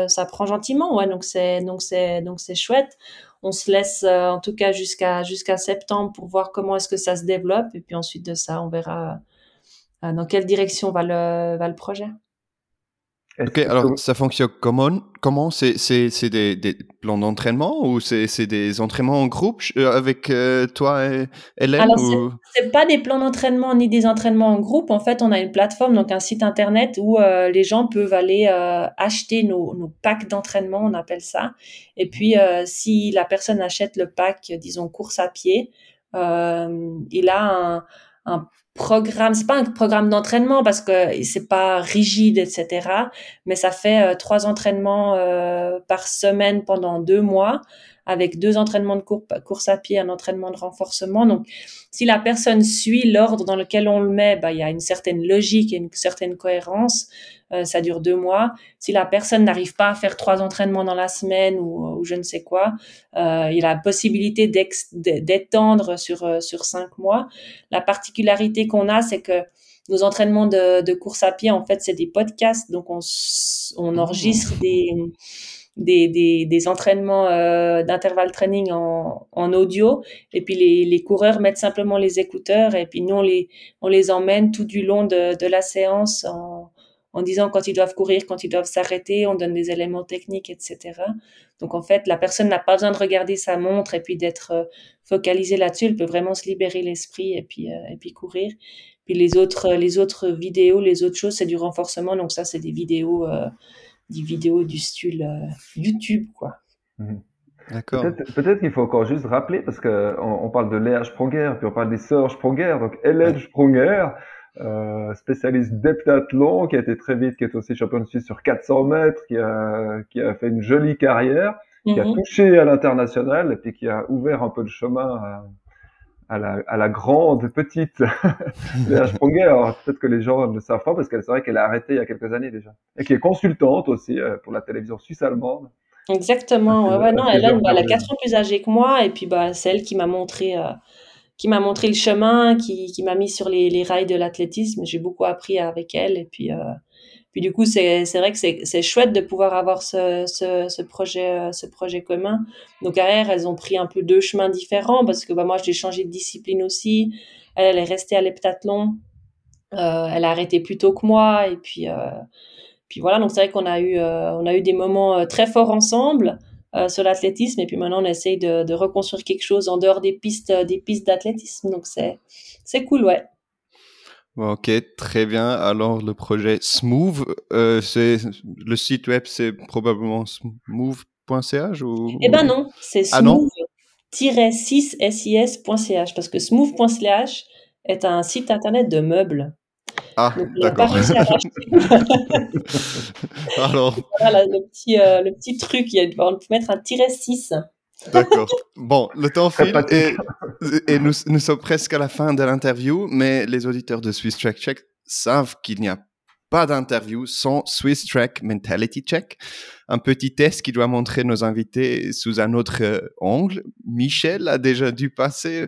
ça prend gentiment. Ouais, donc c'est donc c'est donc c'est chouette on se laisse euh, en tout cas jusqu'à jusqu'à septembre pour voir comment est-ce que ça se développe et puis ensuite de ça on verra euh, dans quelle direction va le va le projet. Ok, alors ça fonctionne comment Comment? C'est c'est des, des plans d'entraînement ou c'est c'est des entraînements en groupe euh, avec euh, toi et Hélène Alors ou... c'est pas des plans d'entraînement ni des entraînements en groupe. En fait, on a une plateforme donc un site internet où euh, les gens peuvent aller acheter nos nos packs d'entraînement, on appelle ça. Et puis si la personne achète le pack, disons course à pied, il a un un programme, c'est pas un programme d'entraînement parce que c'est pas rigide, etc. Mais ça fait euh, trois entraînements euh, par semaine pendant deux mois avec deux entraînements de course à pied, un entraînement de renforcement. Donc, si la personne suit l'ordre dans lequel on le met, bah, il y a une certaine logique et une certaine cohérence. Euh, ça dure deux mois. Si la personne n'arrive pas à faire trois entraînements dans la semaine ou, ou je ne sais quoi, euh, il a la possibilité d'étendre sur, euh, sur cinq mois. La particularité qu'on a, c'est que nos entraînements de, de course à pied, en fait, c'est des podcasts. Donc, on, on mmh. enregistre des des, des, des entraînements euh, d'intervalle training en, en, audio et puis les, les, coureurs mettent simplement les écouteurs et puis nous on les, on les emmène tout du long de, de la séance en, en disant quand ils doivent courir, quand ils doivent s'arrêter, on donne des éléments techniques, etc. Donc en fait, la personne n'a pas besoin de regarder sa montre et puis d'être euh, focalisée là-dessus, elle peut vraiment se libérer l'esprit et puis euh, et puis courir. Puis les autres les autres vidéos, les autres choses, c'est du renforcement. Donc ça, c'est des vidéos euh, des vidéos du style euh, YouTube, quoi. Mhm. D'accord. Peut-être qu'il faut encore juste rappeler, parce qu'on on parle de Léa Spronger, puis on parle des sœurs Spronger, donc Hélène ouais. Spronger, euh, spécialiste d'heptathlon, qui a été très vite, qui est aussi championne suisse sur 400 mètres, qui a, qui a fait une jolie carrière, qui a mhm. touché à l'international, et puis qui a ouvert un peu le chemin à, à la, à la grande petite [LAUGHS] Léa. Alors peut-être que les gens ne savent pas parce qu'elle c'est vrai qu'elle a arrêté il y a quelques années déjà et qui est consultante aussi euh, pour la télévision suisse allemande. Exactement. Ouais, ouais, non, elle, bah, elle a 4 ans plus âgée que moi et puis bah c'est elle qui m'a montré euh, qui m'a montré le chemin, qui, qui m'a mis sur les, les rails de l'athlétisme. J'ai beaucoup appris avec elle et puis euh, puis du coup, c'est vrai que c'est chouette de pouvoir avoir ce, ce, ce, projet, ce projet commun. Nos carrières, elles ont pris un peu deux chemins différents parce que bah, moi, j'ai changé de discipline aussi. Elle, elle est restée à l'heptathlon. Euh, elle a arrêté plus tôt que moi. Et puis, euh, puis voilà, donc c'est vrai qu'on a, eu, euh, on a eu des moments euh, très forts ensemble. Euh, sur l'athlétisme et puis maintenant on essaye de, de, reconstruire quelque chose en dehors des pistes des pistes d'athlétisme donc c'est c'est cool ouais Ok, très bien. Alors le projet Smooth, euh, c'est le site web, c'est probablement smooth.ch ou Eh ben non, c'est ah smooth-6sis.ch parce que smooth.ch est un site internet de meubles. Ah, d'accord. [LAUGHS] Alors. Voilà le petit, euh, le petit truc, il va mettre un tiret 6. D'accord. Bon, le temps file et, et nous, nous, sommes presque à la fin de l'interview, mais les auditeurs de Swiss Track Check savent qu'il n'y a pas d'interview sans Swiss Track Mentality Check, un petit test qui doit montrer nos invités sous un autre euh, angle. Michel a déjà dû passer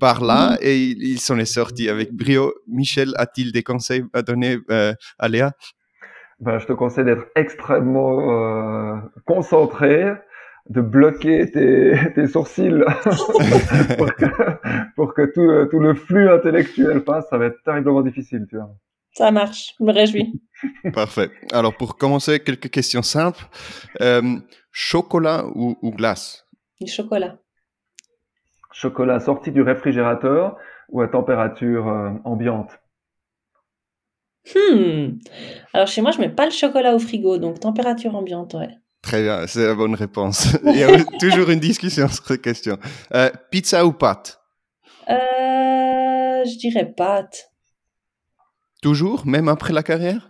par là et il, il s'en est sorti avec brio. Michel, a-t-il des conseils à donner euh, à Léa? Ben, Je te conseille d'être extrêmement euh, concentré, de bloquer tes, [LAUGHS] tes sourcils [LAUGHS] pour que, pour que tout, tout, le flux intellectuel passe, ça va être terriblement difficile, tu vois. Ça marche, je me réjouis. [LAUGHS] Parfait. Alors pour commencer, quelques questions simples. Euh, chocolat ou, ou glace? Du chocolat. Chocolat sorti du réfrigérateur ou à température euh, ambiante? Hmm. Alors chez moi, je mets pas le chocolat au frigo, donc température ambiante, ouais. Très bien, c'est la bonne réponse. [LAUGHS] Il y a toujours une discussion sur cette question. Euh, pizza ou pâte? Euh, Je dirais pâte. Toujours, même après la carrière?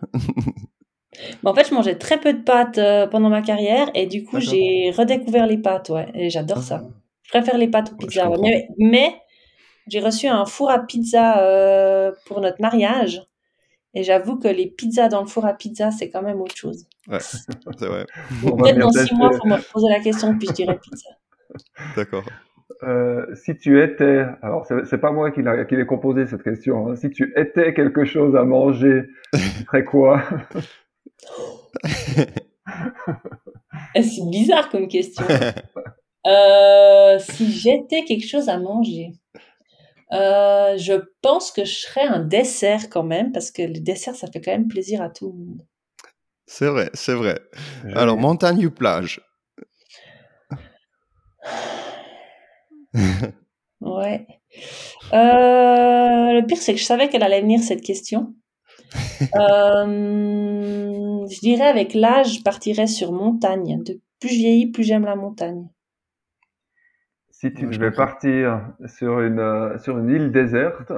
En fait, je mangeais très peu de pâtes euh, pendant ma carrière et du coup, j'ai redécouvert les pâtes, ouais, et j'adore ça. préfère les pâtes aux Ouais, je pizzas. ouais. Mais, mais j'ai reçu un four à pizza euh, pour notre mariage. Et j'avoue que les pizzas dans le four à pizza, c'est quand même autre chose. [LAUGHS] C'est vrai. Peut-être dans six mois, il faut me poser la question, puis je dirais pizza. D'accord. Euh, si tu étais, alors c'est pas moi qui l'a- qui l'ai composé cette question, hein. si tu étais quelque chose à manger, tu [LAUGHS] serais quoi? [LAUGHS] Eh, C'est bizarre comme question. [LAUGHS] Euh, si j'étais quelque chose à manger, euh, je pense que je serais un dessert quand même, parce que le dessert, ça fait quand même plaisir à tout le monde. C'est vrai, c'est vrai. Alors, montagne ou plage? [SIGHS] [LAUGHS] Ouais. Euh, le pire, c'est que je savais qu'elle allait venir cette question. [LAUGHS] Euh, je dirais avec l'âge, je partirais sur montagne. De plus je vieillis, plus j'aime la montagne. Si tu devais partir sur une, euh, sur une île déserte,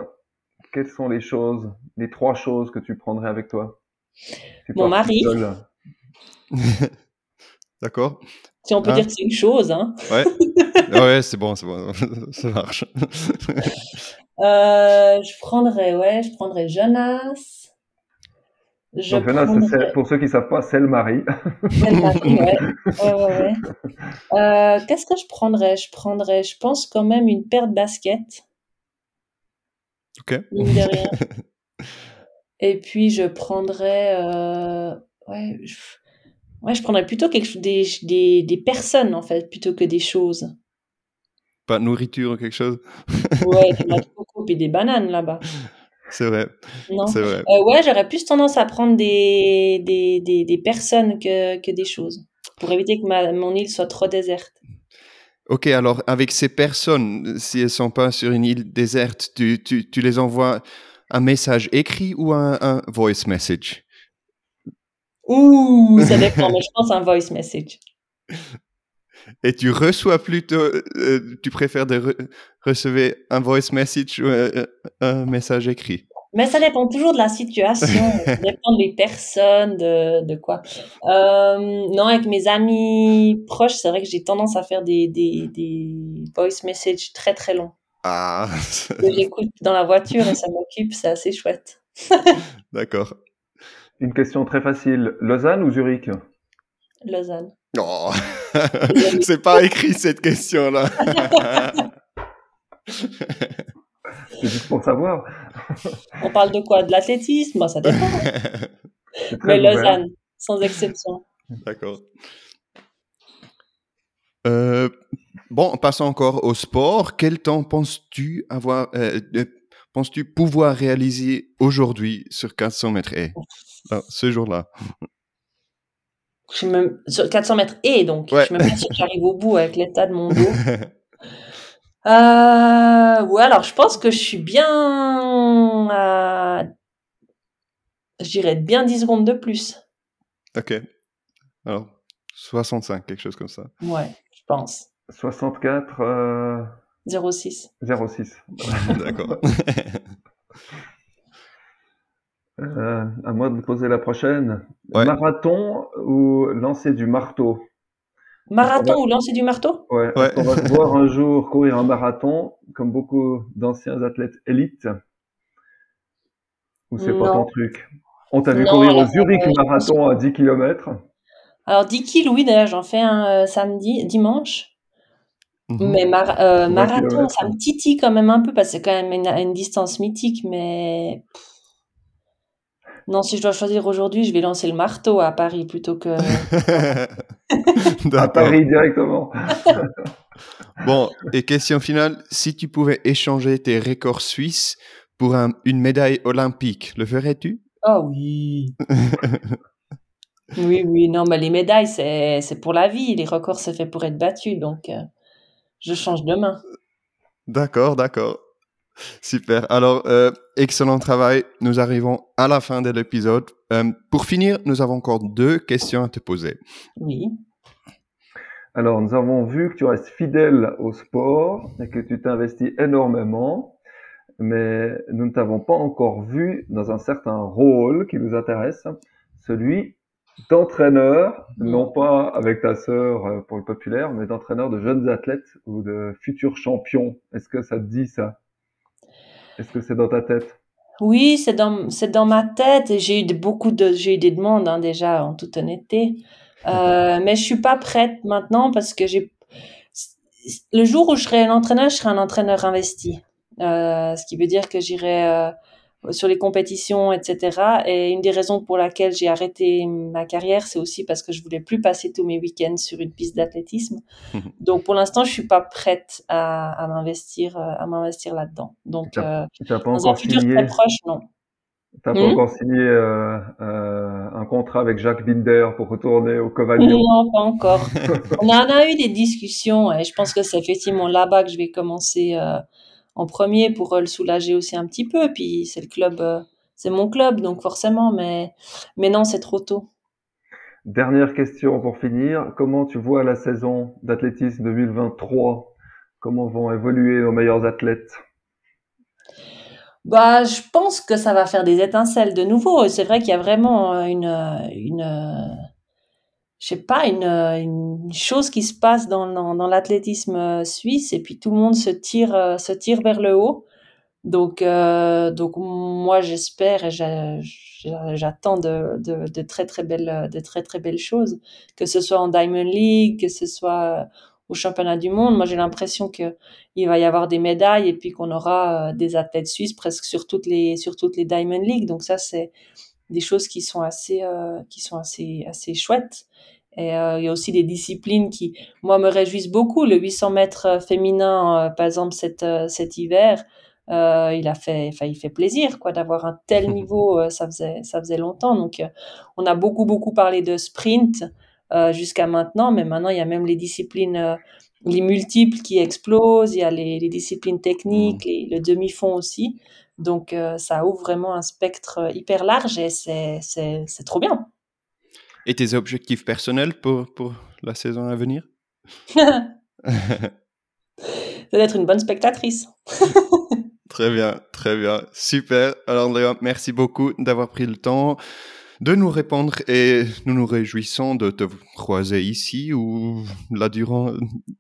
quelles sont les choses, les trois choses que tu prendrais avec toi? Tu Mon mari. [LAUGHS] D'accord Si on peut Hein? dire que c'est une chose, hein. Ouais. Ouais, c'est bon, c'est bon. [LAUGHS] Ça marche. Euh, je prendrais, ouais, je prendrais Jonas. Je Donc Jonas, prendrais c'est- pour ceux qui savent pas, c'est le mari. El Mari, ouais. [LAUGHS] Ouais, ouais, ouais. Euh, qu'est-ce que je prendrais? Je prendrais, je pense quand même une paire de baskets, ok. mine de rien. Et puis je prendrais, euh, ouais, je, ouais, je prendrais plutôt quelque chose, des, des, des personnes en fait, plutôt que des choses. Pas de nourriture ou quelque chose? Ouais, de [LAUGHS] coco et des bananes là-bas. C'est vrai, Non. c'est vrai. Euh, ouais, j'aurais plus tendance à prendre des, des, des, des personnes que, que des choses, pour éviter que ma, mon île soit trop déserte. Ok, alors avec ces personnes, si elles sont pas sur une île déserte, tu, tu, tu les envoies un message écrit ou un, un voice message? Ouh, ça dépend, mais je pense un voice message. [LAUGHS] Et tu reçois plutôt, euh, tu préfères de re- recevoir un voice message ou un, un message écrit? Mais ça dépend toujours de la situation, [LAUGHS] ça dépend des personnes, de, de quoi. Euh, non, avec mes amis proches, c'est vrai que j'ai tendance à faire des, des, des voice messages très très longs. Ah, Que j'écoute dans la voiture et ça m'occupe, c'est assez chouette. [LAUGHS] d'accord. Une question très facile. Lausanne ou Zurich? Lausanne. Oh, [LAUGHS] c'est pas écrit cette question-là. [LAUGHS] C'est juste pour savoir. On parle de quoi? De l'athlétisme? Moi, ça dépend. [LAUGHS] Mais ouvert. Lausanne, sans exception. D'accord. Euh, bon, passons encore au sport. Quel temps penses-tu avoir, euh, euh, penses-tu pouvoir réaliser aujourd'hui sur 400 mètres et Ah, ce jour-là Je suis même sur 400 mètres et donc, Ouais. je même pas sûre que j'arrive au bout avec l'état de mon dos. [LAUGHS] Euh, ouais, alors je pense que je suis bien à, je dirais bien 10 secondes de plus. Ok. Alors, 65, quelque chose comme ça. Ouais, je pense. 64 euh, 0,6. 06. [LAUGHS] D'accord. [LAUGHS] Euh, à moi de poser la prochaine. Ouais. Marathon ou lancer du marteau? Marathon ou lancer du marteau? Ouais. Qu'on va te voir un jour courir un marathon comme beaucoup d'anciens athlètes élites Ou c'est pas ton truc? On t'a vu Non, courir au Zurich euh, marathon à 10 km. Alors 10 kills, oui, d'ailleurs, j'en fais un euh, samedi, dimanche. Mhm. Mais mar- euh, 20 marathon, ça me titille quand même un peu parce que c'est quand même une, une distance mythique, mais pff. Non, si je dois choisir aujourd'hui, je vais lancer le marteau à Paris plutôt que. [LAUGHS] À. Paris directement. [LAUGHS] Bon, et question finale, si tu pouvais échanger tes records suisses pour un- une médaille olympique, le ferais-tu? Ah oui. [LAUGHS] Oui, oui, non, mais les médailles, c'est c'est pour la vie. Les records, c'est fait pour être battu, donc euh, je change de main. D'accord, d'accord. Super. Alors, euh, excellent travail. Nous arrivons à la fin de l'épisode. Euh, pour finir, nous avons encore deux questions à te poser. Oui. Alors, nous avons vu que tu restes fidèle au sport et que tu t'investis énormément, mais nous ne t'avons pas encore vu dans un certain rôle qui nous intéresse, celui d'entraîneur, non pas avec ta sœur euh, pour le populaire, mais d'entraîneur de jeunes athlètes ou de futurs champions. Est-ce que ça te dit ça? Est-ce que c'est dans ta tête? Oui, c'est dans, c'est dans ma tête et j'ai eu beaucoup de, j'ai eu des demandes hein, déjà en toute honnêteté. [LAUGHS] Euh, mais je suis pas prête maintenant parce que j'ai le jour où je serai un entraîneur, je serai un entraîneur investi. Euh, ce qui veut dire que j'irai euh, sur les compétitions, etc. Et une des raisons pour laquelle j'ai arrêté ma carrière, c'est aussi parce que je voulais plus passer tous mes week-ends sur une piste d'athlétisme. [LAUGHS] Donc pour l'instant, je suis pas prête à, m'investir, euh, à m'investir là-dedans. Donc euh, dans un futur très proche, non. T'as pas hmm? encore signé euh, euh, un contrat avec Jacques Binder pour retourner au Covagno Non, pas encore. [LAUGHS] on, en a eu des discussions et je pense que c'est effectivement là-bas que je vais commencer en premier pour euh, le soulager aussi un petit peu. Puis c'est le club, euh, c'est mon club, donc forcément, mais, mais non, c'est trop tôt. Dernière question pour finir. Comment tu vois la saison d'athlétisme 2023 Comment vont évoluer nos meilleurs athlètes? Bah, je pense que ça va faire des étincelles de nouveau. C'est vrai qu'il y a vraiment une, une, je sais pas, une, une chose qui se passe dans, dans, dans l'athlétisme suisse et puis tout le monde se tire, se tire vers le haut. Donc, euh, donc moi j'espère et j'attends de, de, de, très très belles, de très très belles choses, que ce soit en Diamond League, que ce soit au championnat du monde. Moi, j'ai l'impression que il va y avoir des médailles et puis qu'on aura euh, des athlètes suisses presque sur toutes les sur toutes les Diamond League. Donc ça, c'est des choses qui sont assez euh, qui sont assez assez chouettes. Et euh, il y a aussi des disciplines qui, moi, me réjouissent beaucoup. Le 800 mètres féminin, par exemple, cet, cet hiver, euh, il a fait, enfin, il fait plaisir, quoi, d'avoir un tel [LAUGHS] niveau. ça faisait, ça faisait longtemps. Donc, on a beaucoup, beaucoup parlé de sprint. Euh, jusqu'à maintenant, mais maintenant il y a même les disciplines, euh, les multiples qui explosent, il y a les, les disciplines techniques, mmh. le demi-fond aussi. Donc euh, ça ouvre vraiment un spectre hyper large et c'est trop bien. Et tes objectifs personnels pour, pour la saison à venir? [LAUGHS] D'être une bonne spectatrice. [LAUGHS] très bien, très bien, super. Alors Andrea, merci beaucoup d'avoir pris le temps de nous répondre et nous nous réjouissons de te croiser ici ou là durant,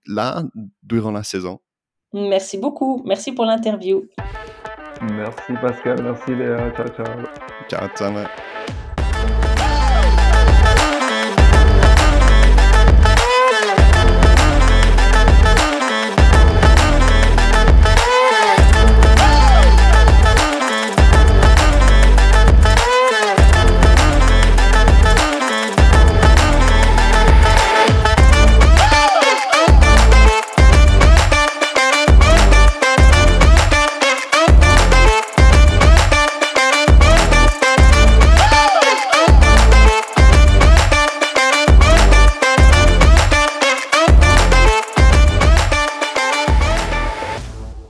là, durant la saison. Merci beaucoup. Merci pour l'interview. Merci Pascal, merci Léa. Ciao, ciao. Ciao, ciao.